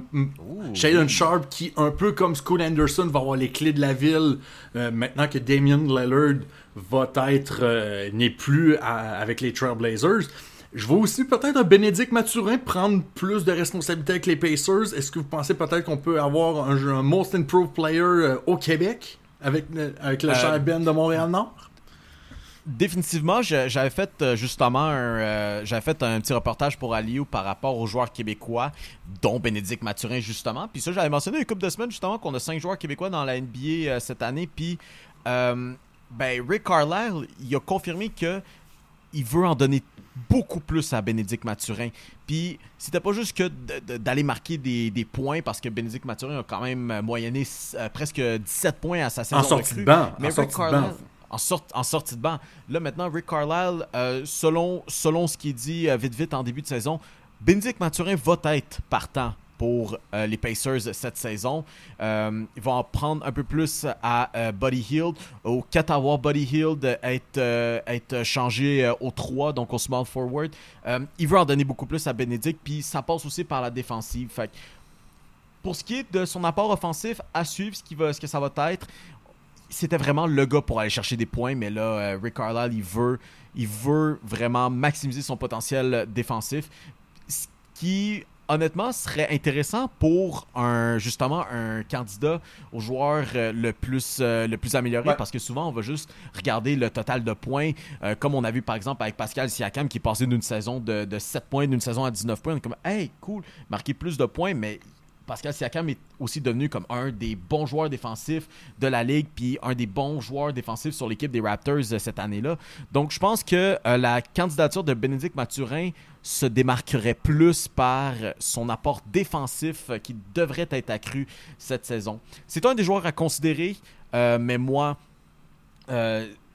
Shaden Sharp qui, un peu comme Scoot Anderson, va avoir les clés de la ville euh, maintenant que Damian Lillard va être euh, n'est plus à- avec les Trailblazers. Je vois aussi peut-être Bénédicte Mathurin prendre plus de responsabilités avec les Pacers. Est-ce que vous pensez peut-être qu'on peut avoir un, Most Improved Player euh, au Québec avec, le- avec le Euh, cher Ben de Montréal-Nord? Définitivement, j'avais fait euh, justement un, euh, j'avais fait un petit reportage pour Aliou par rapport aux joueurs québécois, dont Bénédicte Mathurin justement. Puis ça, j'avais mentionné une couple de semaines justement qu'on a cinq joueurs québécois dans la NBA euh, cette année. Puis euh, ben, Rick Carlisle, il a confirmé que il veut en donner beaucoup plus à Bénédicte Mathurin. Puis c'était pas juste que d'aller marquer des, des points parce que Bénédicte Mathurin a quand même euh, moyenné euh, presque 17 points à sa saison sortie recrue. de banc, en Mais Rick sortie de banc. Carlisle, en, sort- en sortie de banc. Là, maintenant, Rick Carlisle, euh, selon, selon ce qui est dit euh, vite vite en début de saison, Bénédicte Mathurin va être partant pour euh, les Pacers cette saison. Euh, ils vont en prendre un peu plus à euh, Buddy Hield. Au Katawa, Buddy Hield être, euh, être changé euh, au 3, donc au small forward. Il veut en donner beaucoup plus à Bénédicte, puis ça passe aussi par la défensive. Pour ce qui est de son apport offensif, à suivre ce, qui va, ce que ça va être, c'était vraiment le gars pour aller chercher des points, mais là, Rick Carlisle, il veut, il veut vraiment maximiser son potentiel défensif, ce qui, honnêtement, serait intéressant pour un, justement, un candidat au joueur euh, le plus, euh, le plus amélioré, Ouais. parce que souvent, on va juste regarder le total de points, euh, comme on a vu, par exemple, avec Pascal Siakam, qui est passé d'une saison de, de 7 points, d'une saison à 19 points, on est comme, hey, cool, marquer plus de points, mais Pascal Siakam est aussi devenu comme un des bons joueurs défensifs de la ligue, puis un des bons joueurs défensifs sur l'équipe des Raptors euh, cette année-là. Donc, je pense que euh, la candidature de Bénédicte Mathurin se démarquerait plus par son apport défensif qui devrait être accru cette saison. C'est un des joueurs à considérer, euh, mais moi,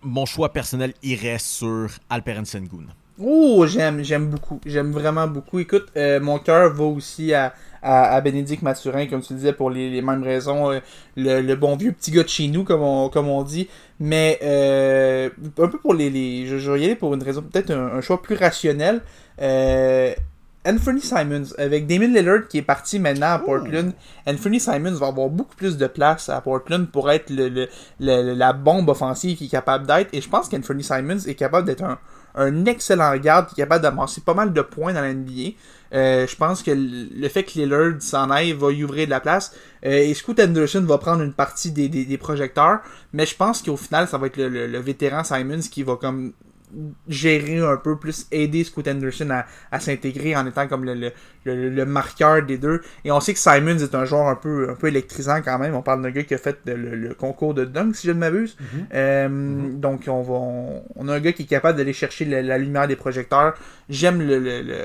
mon choix personnel irait sur Alperen Sengun. Oh, j'aime, j'aime beaucoup. J'aime vraiment beaucoup. Écoute, mon cœur va aussi à, à, à Bénédicte Mathurin, comme tu le disais, pour les, les mêmes raisons. euh, le, le bon vieux petit gars de chez nous, comme on, comme on dit. Mais euh, un peu pour les. les je, je vais y aller pour une raison, peut-être un, un choix plus rationnel. Euh, Anthony Simons, avec Damon Lillard qui est parti maintenant à Portland, Anthony Simons va avoir beaucoup plus de place à Portland pour être le, le- le- la bombe offensive qu'il est capable d'être. Et je pense qu'Anthony Simons est capable d'être un, un excellent garde qui est capable d'amasser pas mal de points dans la NBA. Euh, je pense que le fait que Lillard s'en aille va y ouvrir de la place. Euh, et Scoot Anderson va prendre une partie des, des- des projecteurs. Mais je pense qu'au final, ça va être le, le- le vétéran Simons qui va comme gérer un peu plus, aider Scoot Anderson à, à s'intégrer en étant comme le, le, le, le marqueur des deux. Et on sait que Simons est un joueur un peu, un peu électrisant quand même. On parle d'un gars qui a fait le, le concours de dunk, si je ne m'abuse. Euh, Donc, on, va, on, on a un gars qui est capable d'aller chercher la, la lumière des projecteurs. J'aime le, le, le,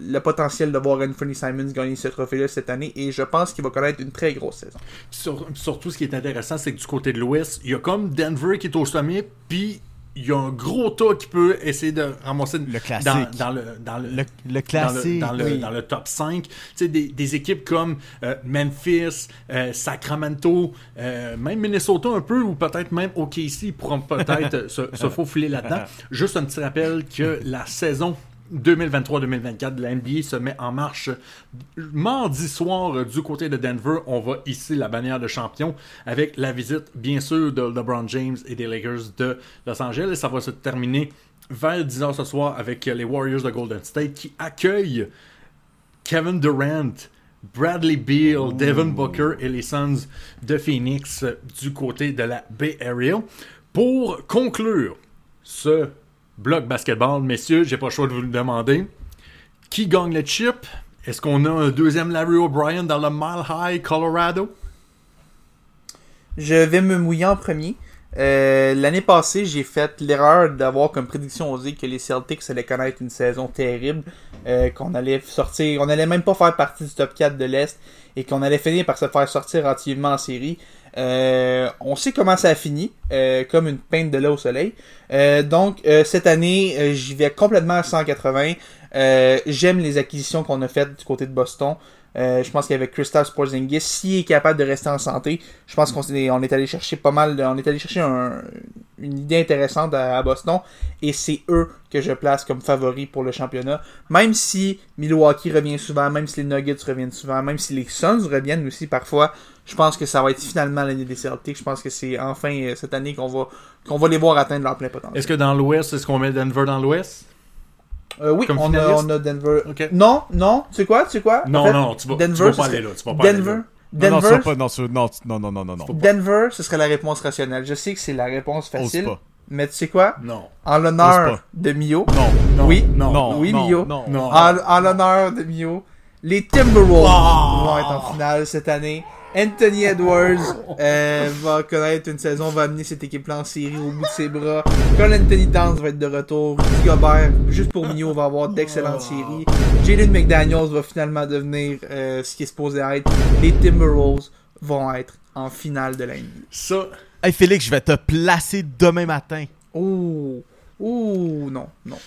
le potentiel de voir Anthony Simons gagner ce trophée-là cette année et je pense qu'il va connaître une très grosse saison. Sur- surtout, ce qui est intéressant, c'est que du côté de l'Ouest, il y a comme Denver qui est au sommet, puis il y a un gros tas qui peut essayer de ramasser Le classique. Dans, dans le, dans le, Le, le dans le, classique. dans le, oui. dans le top 5. Tu sais, des, des équipes comme euh, Memphis, euh, Sacramento, euh, même Minnesota un peu, ou peut-être même OKC pourront peut-être se, se faufiler là-dedans. Juste un petit rappel que la saison 2023-2024 de la NBA se met en marche mardi soir euh, du côté de Denver. On va hisser la bannière de champion avec la visite, bien sûr, de LeBron James et des Lakers de Los Angeles. Ça va se terminer vers 10h ce soir avec euh, les Warriors de Golden State qui accueillent Kevin Durant, Bradley Beal, Devin Booker et les Suns de Phoenix euh, du côté de la Bay Area. Pour conclure ce bloc basketball, messieurs, j'ai pas le choix de vous le demander. Qui gagne le chip? Est-ce qu'on a un deuxième Larry O'Brien dans le Mile High, Colorado? Je vais me mouiller en premier. Euh, L'année passée, j'ai fait l'erreur d'avoir comme prédiction osée que les Celtics allaient connaître une saison terrible, euh, qu'on allait sortir, on allait même pas faire partie du top 4 de l'Est et qu'on allait finir par se faire sortir relativement en série. Euh, on sait comment ça a fini, euh, comme une peinte de lait au soleil. Euh, donc cette année, j'y vais complètement à 180. Euh, J'aime les acquisitions qu'on a faites du côté de Boston. Je pense qu'avec Kristaps Porzingis, s'il est capable de rester en santé, je pense qu'on est, allé chercher pas mal, on est allé chercher un- une idée intéressante à, à Boston, et c'est eux que je place comme favoris pour le championnat. Même si Milwaukee revient souvent, même si les Nuggets reviennent souvent, même si les Suns reviennent aussi parfois, je pense que ça va être finalement l'année des Celtics. Je pense que c'est enfin euh, cette année qu'on va, qu'on va les voir atteindre leur plein potentiel. Est-ce que dans l'Ouest, est-ce qu'on met Denver dans l'Ouest? Euh, oui, Comme on a, on a Denver. Ok. Non, non, tu sais quoi, tu sais quoi? Non, En fait, non, tu vas- tu Denver, vas pas ce aller là, tu vas pas aller Denver, là. Denver, non, pas, non, non, tu- non, non, non. Denver, ce serait la réponse rationnelle. Je sais que c'est la réponse facile, pas. mais tu sais quoi? Non. En l'honneur pas. de Mio, Non, Non. Oui. Non. non, Oui, non, Mio. non. Non. en, en l'honneur de Mio, les Timberwolves vont être en finale cette année. Anthony Edwards euh, va connaître une saison, va amener cette équipe-là en série au bout de ses bras. Quand Anthony Towns va être de retour, Rudy Gobert, juste pour Mio, va avoir d'excellentes séries. Jalen McDaniels va finalement devenir euh, ce qui est supposé être. Les Timberwolves vont être en finale de la NBA. Ça, Hey Félix, je vais te placer demain matin. Ouh, ouh, non, non.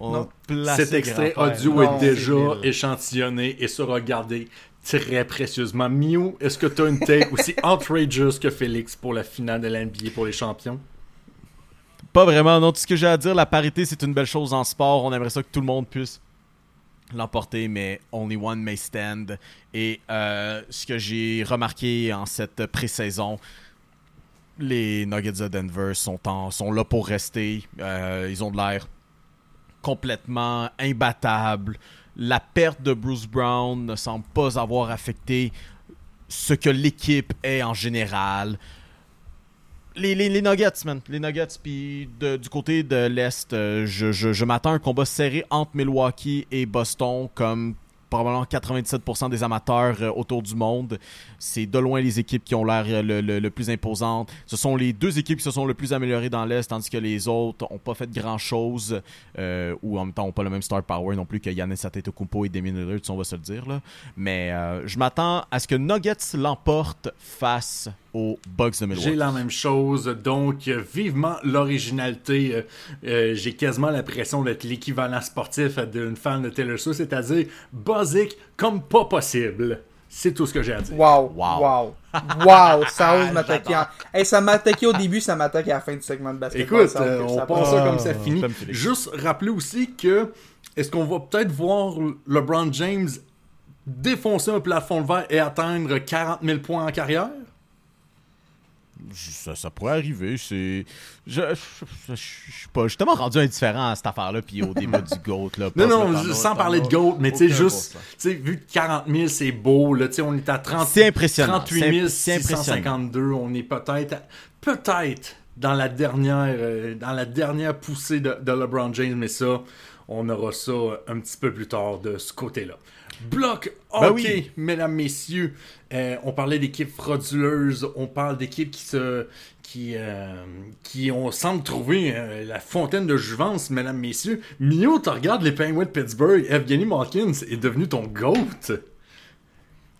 On Non. cet extrait audio Non, est déjà échantillonné et sera gardé très précieusement. Miu, est-ce que tu as une take aussi outrageous que Félix pour la finale de l'NBA pour les champions? Pas vraiment, non. Tout ce que j'ai à dire, la parité, c'est une belle chose en sport. On aimerait ça que tout le monde puisse l'emporter, mais only one may stand. Et euh, ce que j'ai remarqué en cette pré-saison, les Nuggets de Denver sont, en, sont là pour rester. Euh, ils ont de l'air complètement imbattables. La perte de Bruce Brown ne semble pas avoir affecté ce que l'équipe est en général les, Nuggets, man. Les Nuggets, puis du côté de l'Est, euh, je m'attends à un combat serré entre Milwaukee et Boston, comme probablement 97% des amateurs euh, autour du monde. C'est de loin les équipes qui ont l'air euh, le, plus imposantes. Ce sont les deux équipes qui se sont le plus améliorées dans l'Est, tandis que les autres n'ont pas fait grand-chose, euh, ou en même temps n'ont pas le même star power non plus que Giannis Antetokounmpo et Damian Lillard, on va se le dire. Mais je m'attends à ce que Nuggets l'emporte face aux Bucks de Milwaukee. J'ai la même chose, donc vivement l'originalité. Euh, euh, J'ai quasiment l'impression d'être l'équivalent sportif d'une fan de Taylor Swift, c'est-à-dire basique comme pas possible. C'est tout ce que j'ai à dire. Wow, Wow. wow, wow, ça ose m'attaquer. en- Hey, ça m'a attaqué au début, ça m'attaque à la fin du segment de basketball. Écoute, ça, euh, on pense ça comme ça Ah, finit. Juste rappeler aussi que est-ce qu'on va peut-être voir LeBron James défoncer un plafond de verre et atteindre 40 000 points en carrière? Ça, ça pourrait arriver. C'est. Je, je, je- je suis pas. Tellement rendu indifférent à cette affaire-là, puis au débat du GOAT. Là, Non, non, sans parler de GOAT, mais tu sais, juste, vu que 40 000, c'est beau, là, tu sais, on est à 30, C'est impressionnant. 38 C'est- c'est impressionnant. 652, on est peut-être, peut-être dans la dernière, euh, dans la dernière poussée de, de LeBron James, mais ça, on aura ça un petit peu plus tard de ce côté-là. Bloc Ben hockey, oui. mesdames, messieurs. Euh, on parlait d'équipes frauduleuses, on parle d'équipes qui se. Qui, euh, qui on semble trouver euh, la fontaine de jouvence, mesdames, messieurs. Mio, tu regardes les Penguins de Pittsburgh, Evgeny Malkin est devenu ton GOAT.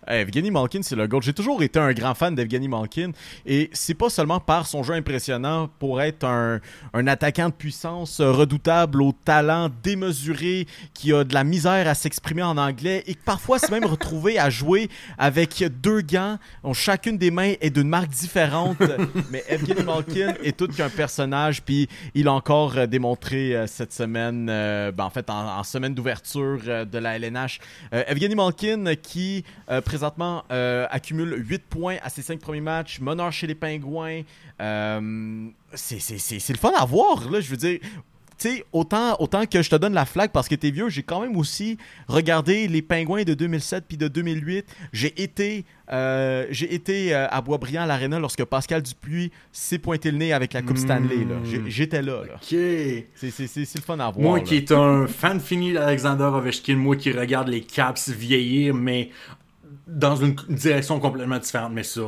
Evgeny Malkin, c'est le goal. J'ai toujours été un grand fan d'Evgeny Malkin et c'est pas seulement par son jeu impressionnant pour être un, un attaquant de puissance redoutable au talent démesuré qui a de la misère à s'exprimer en anglais et que parfois s'est même retrouvé à jouer avec deux gants dont chacune des mains est d'une marque différente. Mais Evgeny Malkin est tout qu'un personnage puis il a encore euh, démontré euh, cette semaine, euh, ben, en fait en, en semaine d'ouverture de la LNH. Evgeny Malkin qui euh, présentement euh, accumule 8 points à ses 5 premiers matchs, meneur chez les Pingouins. Euh, c'est le fun à voir, là, je veux dire. Tu sais, autant, autant que je te donne la flag parce que t'es vieux, j'ai quand même aussi regardé les Pingouins de 2007 puis de 2008. J'ai été, euh, j'ai été euh, à Boisbriand à l'Arena lorsque Pascal Dupuis s'est pointé le nez avec la Coupe Stanley. J'ai- J'étais là. C'est le fun à voir. Moi là. qui est un fan fini d'Alexander Ovechkin, moi qui regarde les Caps vieillir, mais dans une direction complètement différente. Mais ça,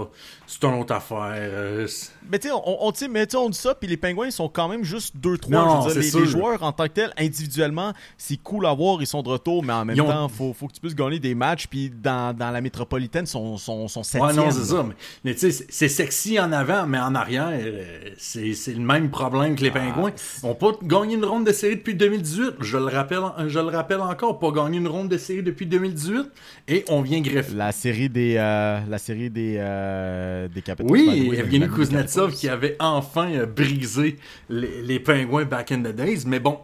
c'est une autre affaire. euh, Mais tu sais, on, on, mais on dit ça, puis les Pingouins ils sont quand même juste 2-3. Non, Je veux dire, c'est les, les joueurs en tant que tels, individuellement, c'est cool à voir, ils sont de retour, mais en même Ils ont- temps, faut, faut que tu puisses gagner des matchs, puis dans, dans la métropolitaine, sont, sont, sont septième. Ouais, non, c'est ça. Mais, mais tu sais, c'est- sexy en avant, mais en arrière, euh, c'est le même problème Ah, que les Pingouins. On n'a pas gagné une ronde de série depuis 2018. Je le rappelle, je le rappelle encore, pas gagné une ronde de série depuis 2018. Et on vient greffer. La série des, euh, la série des, euh, des Capitals. Oui, Evgeny Kuznetsov qui avait enfin euh, brisé les, les pingouins back in the days. Mais bon,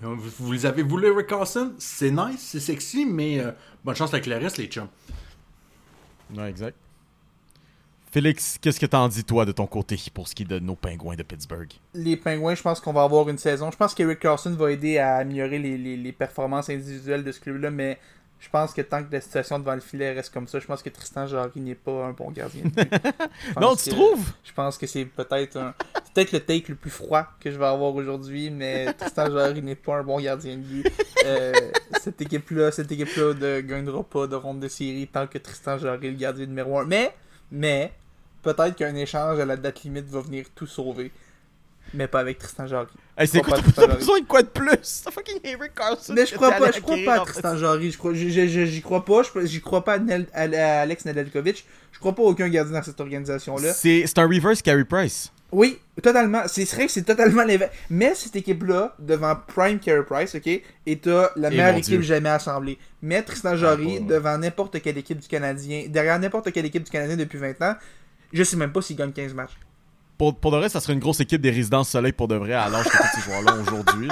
vous, vous les avez voulu, Rick Carson? C'est nice, c'est sexy, mais euh, bonne chance avec le reste, les chums. Ouais, exact. Félix, qu'est-ce que t'en dis, toi, de ton côté, pour ce qui est de nos Pingouins de Pittsburgh? Les Pingouins, je pense qu'on va avoir une saison. Je pense qu'Eric Carlson va aider à améliorer les, les- les performances individuelles de ce club-là, mais je pense que tant que la situation devant le filet reste comme ça, je pense que Tristan Jarry n'est pas un bon gardien. Non, tu que- trouves? Je pense que c'est peut-être un... peut-être le take le plus froid que je vais avoir aujourd'hui, mais Tristan Jarry n'est pas un bon gardien de but. Euh, cette équipe-là, cette équipe-là ne gagnera pas de ronde de série tant que Tristan Jarry est le gardien numéro 1. Mais, mais, peut-être qu'un échange à la date limite va venir tout sauver. Mais pas avec Tristan Jarry. Hey, c'est Je quoi, t'as besoin de quoi de plus? Fucking Eric Carlson. Mais je crois pas, je crois pas à Tristan Jarry. J'y crois pas. J'y crois pas à, Alex Nedeljkovic. Je crois pas à aucun gardien dans cette organisation-là. C'est c'est un reverse Carey Price. Oui, totalement. C'est vrai que c'est totalement l'inverse. Mais cette équipe-là, devant Prime Carey Price, ok, est la Eh, meilleure équipe jamais assemblée. Mais Tristan Jarry, pas- devant n'importe quelle équipe du Canadien, derrière n'importe quelle équipe du Canadien depuis 20 ans, je sais même pas s'il gagne 15 matchs. Pour, pour de vrai, ça serait une grosse équipe des résidences soleil pour de vrai à l'âge que tous ces joueurs-là ont aujourd'hui.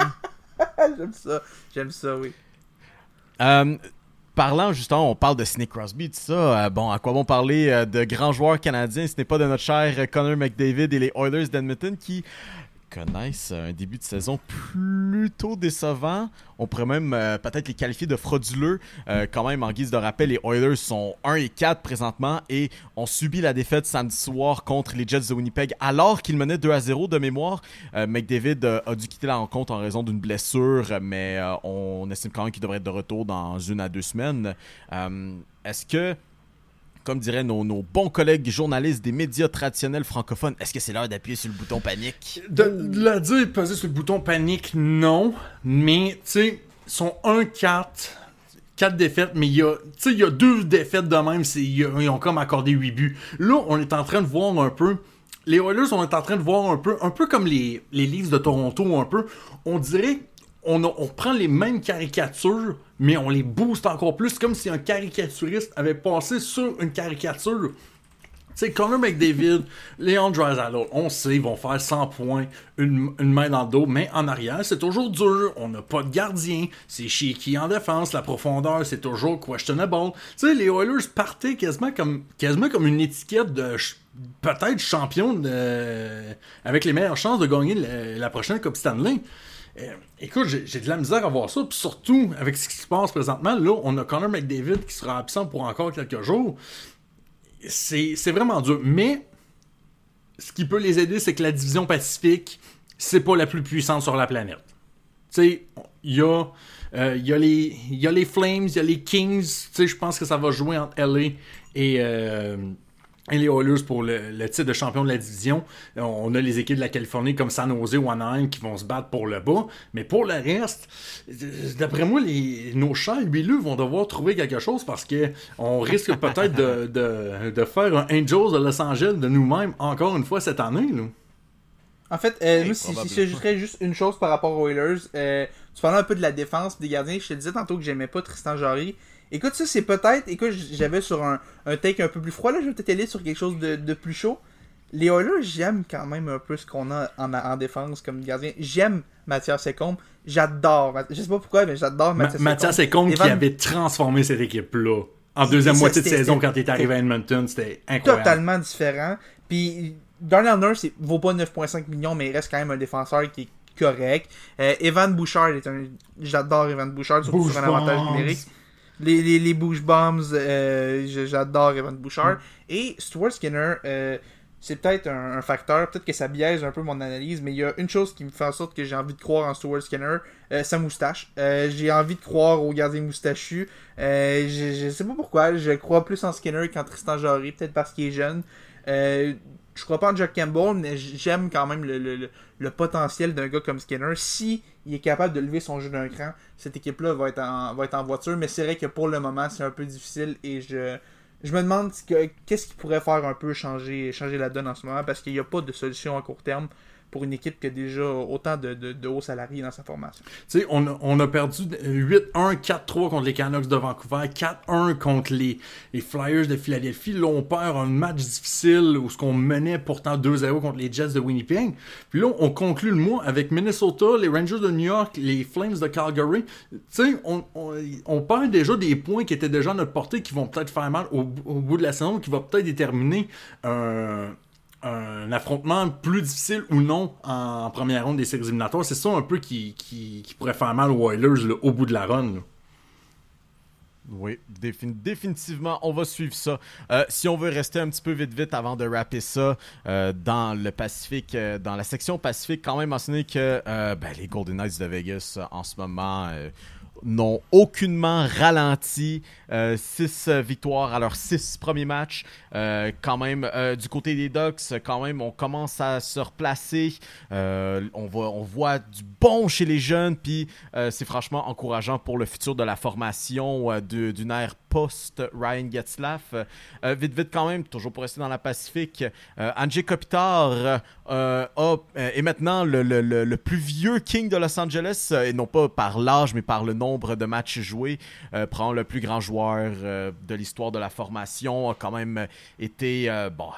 J'aime ça. J'aime ça, oui. Euh, parlant justement, on parle de Sidney Crosby, tout ça. euh, bon, à quoi bon parler euh, de grands joueurs canadiens? Ce n'est pas de notre cher Connor McDavid et les Oilers d'Edmonton qui connaissent un début de saison plutôt décevant. On pourrait même euh, peut-être les qualifier de frauduleux. Euh, quand même, en guise de rappel, les Oilers sont 1 et 4 présentement et ont subi la défaite samedi soir contre les Jets de Winnipeg alors qu'ils menaient 2 à 0 de mémoire. Euh, McDavid a dû quitter la rencontre en raison d'une blessure, mais on estime quand même qu'il devrait être de retour dans une à deux semaines. Est-ce que comme diraient nos, bons collègues journalistes des médias traditionnels francophones, est-ce que c'est l'heure d'appuyer sur le bouton panique? De, de la dire, peser sur le bouton panique, non. Mais, tu sais, sont 1-4. 4 défaites, mais il y a, il y a deux défaites de même, ils ont comme accordé 8 buts. Là, on est en train de voir un peu, les Oilers, on est en train de voir un peu, un peu comme les, les Leafs de Toronto, un peu. On dirait, on, on prend les mêmes caricatures, mais on les booste encore plus, comme si un caricaturiste avait passé sur une caricature. Tu sais, Connor McDavid, Léon Draisaitl, on sait, ils vont faire 100 points, une, une main dans le dos, mais en arrière, c'est toujours dur. On n'a pas de gardien. C'est shaky en défense. La profondeur, c'est toujours questionable. Tu sais, les Oilers partaient quasiment comme, quasiment comme une étiquette de peut-être champion de- avec les meilleures chances de gagner la, la prochaine Coupe Stanley. Euh, écoute, j'ai de la misère à voir ça, puis surtout avec ce qui se passe présentement, là, on a Connor McDavid qui sera absent pour encore quelques jours c'est vraiment dur. Mais ce qui peut les aider, c'est que la division Pacifique, c'est pas la plus puissante sur la planète. Tu sais, il y a. euh, Il y, a les- il y a les Flames, il y a les Kings. Je pense que ça va jouer entre LA et, euh, et les Oilers pour le, le titre de champion de la division. On a les équipes de la Californie comme San Jose ou Anaheim qui vont se battre pour le bas. Mais pour le reste, d'après moi, les, nos chers huileux vont devoir trouver quelque chose parce que on risque peut-être de, de, de faire un Angels de Los Angeles de nous-mêmes encore une fois cette année. là. En fait, euh, moi, si, j'ajouterais juste une chose par rapport aux Oilers, euh, tu parlais un peu de la défense des gardiens. Je te disais tantôt que j'aimais pas Tristan Jarry. Écoute, ça, c'est peut-être. Écoute, j'avais sur un, un take un peu plus froid. Là, je vais peut-être aller sur quelque chose de, de plus chaud. Les Oilers, j'aime quand même un peu ce qu'on a en, en défense comme gardien. J'aime Mathias Secombe. J'adore. Je sais pas pourquoi, mais j'adore Ma- Mathias Mathias Secombe qui avait transformé cette équipe-là. En deuxième moitié de saison, quand il est arrivé à Edmonton, c'était incroyable. totalement différent. Puis Darnell Nurse il vaut pas 9.5 millions, mais il reste quand même un défenseur qui est correct. Euh, Evan Bouchard est un. J'adore Evan Bouchard, surtout sur un avantage numérique. Les, les, les Bouche Bombs, euh, j'adore Evan Bouchard. Et Stuart Skinner, euh, c'est peut-être un, un facteur, peut-être que ça biaise un peu mon analyse, mais il y a une chose qui me fait en sorte que j'ai envie de croire en Stuart Skinner, euh, sa moustache. J'ai envie de croire au gardien moustachu. Je, je sais pas pourquoi, je crois plus en Skinner qu'en Tristan Jarry, peut-être parce qu'il est jeune. Je crois pas en Jack Campbell, mais j'aime quand même le, le- le- le potentiel d'un gars comme Skinner. Si il est capable de lever son jeu d'un cran, cette équipe-là va, être en- voiture. Mais c'est vrai que pour le moment, c'est un peu difficile et je, me demande ce que- qu'est-ce qui pourrait faire un peu changer la donne en ce moment parce qu'il n'y a pas de solution à court terme pour une équipe qui a déjà autant de, de, hauts salariés dans sa formation. Tu sais, on, a- on a perdu 8-1, 4-3 contre les Canucks de Vancouver, 4-1 contre les, les Flyers de Philadelphie. Là, on perd un match difficile où ce qu'on menait pourtant 2-0 contre les Jets de Winnipeg. Puis là, on conclut le mois avec Minnesota, les Rangers de New York, les Flames de Calgary. Tu sais, on, on, on perd déjà des points qui étaient déjà à notre portée, qui vont peut-être faire mal au, au bout de la saison, qui va peut-être déterminer un un affrontement plus difficile ou non en première ronde des séries éliminatoires. C'est ça un peu qui, qui, pourrait faire mal aux Oilers au bout de la run. Oui, défin- définitivement, on va suivre ça. Euh, si on veut rester un petit peu vite vite avant de rapper ça, euh, dans le Pacifique, euh, dans la section Pacifique, quand même mentionner que ben, les Golden Knights de Vegas en ce moment n'ont aucunement ralenti. 6 victoires à leurs 6 premiers matchs. Euh, quand même, euh, du côté des Ducks, quand même, on commence à se replacer. Euh, on, voit, on voit du bon chez les jeunes, puis euh, c'est franchement encourageant pour le futur de la formation euh, d'une ère post-Ryan Getzlaff. Euh, vite, vite quand même, toujours pour rester dans la Pacifique, euh, Andrzej Kopitar euh, euh, euh, est maintenant le, le- le- le plus vieux King de Los Angeles, euh, et non pas par l'âge, mais par le nombre de matchs joués. Euh, prend le plus grand joueur euh, de l'histoire de la formation, a quand même été... euh, bon,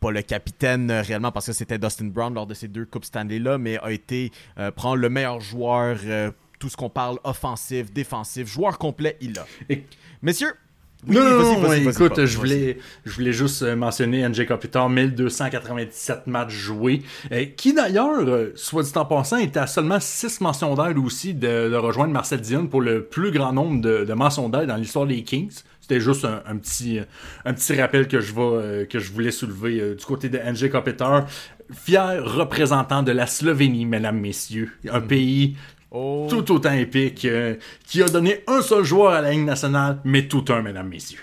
pas le capitaine euh, réellement parce que c'était Dustin Brown lors de ces deux Coupes Stanley là, mais a été euh, prendre le meilleur joueur, euh, tout ce qu'on parle offensif, défensif, joueur complet, il l'a. Et- Messieurs, oui, non, non, vas-y, écoute, je voulais, je voulais juste euh, mentionner NJ Kopitar, 1297 matchs joués, euh, qui d'ailleurs, euh, soit dit en passant, était à seulement 6 mentions d'aide aussi de, de rejoindre Marcel Dion pour le plus grand nombre de, de mentions d'aide dans l'histoire des Kings. C'était juste un, un petit, un petit rappel que je, vais, euh, que je voulais soulever du côté de NJ Kopitar. Fier représentant de la Slovénie, mesdames, messieurs. Un pays Oh. tout autant épique, euh, qui a donné un seul joueur à la Ligue nationale, mais tout un, mesdames, messieurs.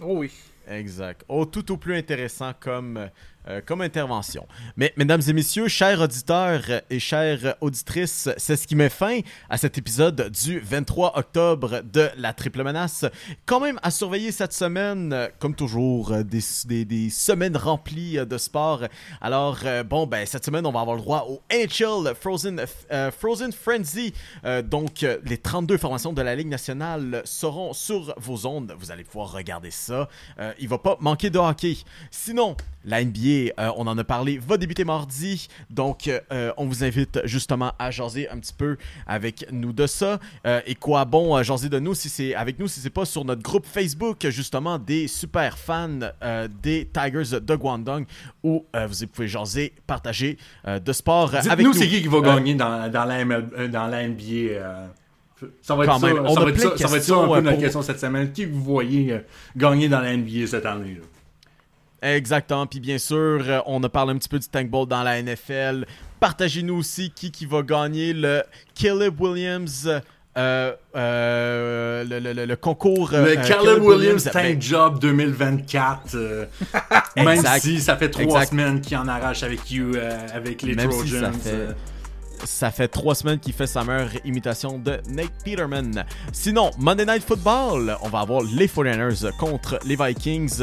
Oh oui. Exact. Oh, tout au plus intéressant comme, euh, comme intervention. Mais, mesdames et messieurs, chers auditeurs et chères auditrices, c'est ce qui met fin à cet épisode du 23 octobre de La Triple Menace. Quand même à surveiller cette semaine, comme toujours, des, semaines remplies de sport. Alors, euh, bon, ben, cette semaine, on va avoir le droit au NHL Frozen, euh, Frozen Frenzy. Donc, les 32 formations de la Ligue nationale seront sur vos ondes. Vous allez pouvoir regarder ça. Il va pas manquer de hockey. Sinon, la NBA, euh, on en a parlé, va débuter mardi. Donc, euh, on vous invite justement à jaser un petit peu avec nous de ça. Euh, et quoi bon, jaser de nous si c'est avec nous, si c'est pas sur notre groupe Facebook, justement, des super fans des Tigers de Guangdong, où vous pouvez jaser, partager de sport avec nous. Dites-nous c'est qui qui va gagner dans, dans, la ML dans la NBA. ça va être ça, ça va être ça, ça va être ça un peu pour- question cette semaine. Qui vous voyez gagner dans la NBA cette année? là? Exactement. Puis bien sûr, euh, on a parlé un petit peu du Tank Bowl dans la NFL. Partagez-nous aussi qui, qui va gagner le Caleb Williams. euh, euh, le, le- le- concours. Le euh, Caleb Williams ben, Tank Job 2024. euh, même si ça fait trois Exact. semaines qu'il en arrache avec you, euh, avec les Même Trojans. si ça fait- Ça fait trois semaines qu'il fait sa meilleure imitation de Nate Peterman. Sinon, Monday Night Football, on va avoir les 49ers contre les Vikings.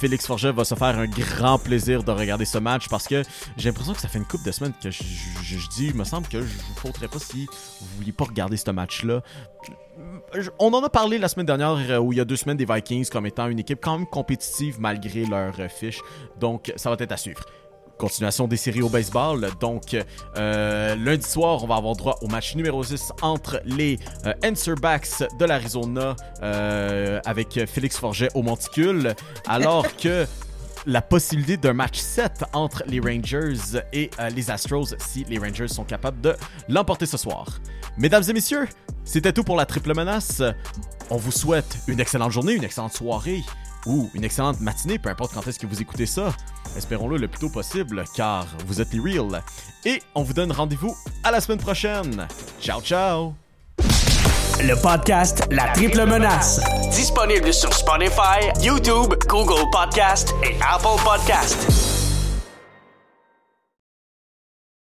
Félix Forget va se faire un grand plaisir de regarder ce match parce que j'ai l'impression que ça fait une couple de semaines que je, dis, il me semble que je vous faudrait pas si vous vouliez pas regarder ce match-là. On en a parlé la semaine dernière euh, où il y a deux semaines des Vikings comme étant une équipe quand même compétitive malgré leur euh, fiche. Donc ça va être à suivre. Continuation des séries au baseball. Donc, euh, lundi soir, on va avoir droit au match numéro 6 entre les euh, Answerbacks de l'Arizona euh, avec Félix Forget au monticule, alors que la possibilité d'un match 7 entre les Rangers et euh, les Astros si les Rangers sont capables de l'emporter ce soir. Mesdames et messieurs, c'était tout pour la triple menace. On vous souhaite une excellente journée, une excellente soirée ou une excellente matinée, peu importe quand est-ce que vous écoutez ça. Espérons-le le plus tôt possible, car vous êtes les real. Et on vous donne rendez-vous à la semaine prochaine. Ciao, ciao! Le podcast La Triple Menace. Disponible sur Spotify, YouTube, Google Podcast et Apple Podcast.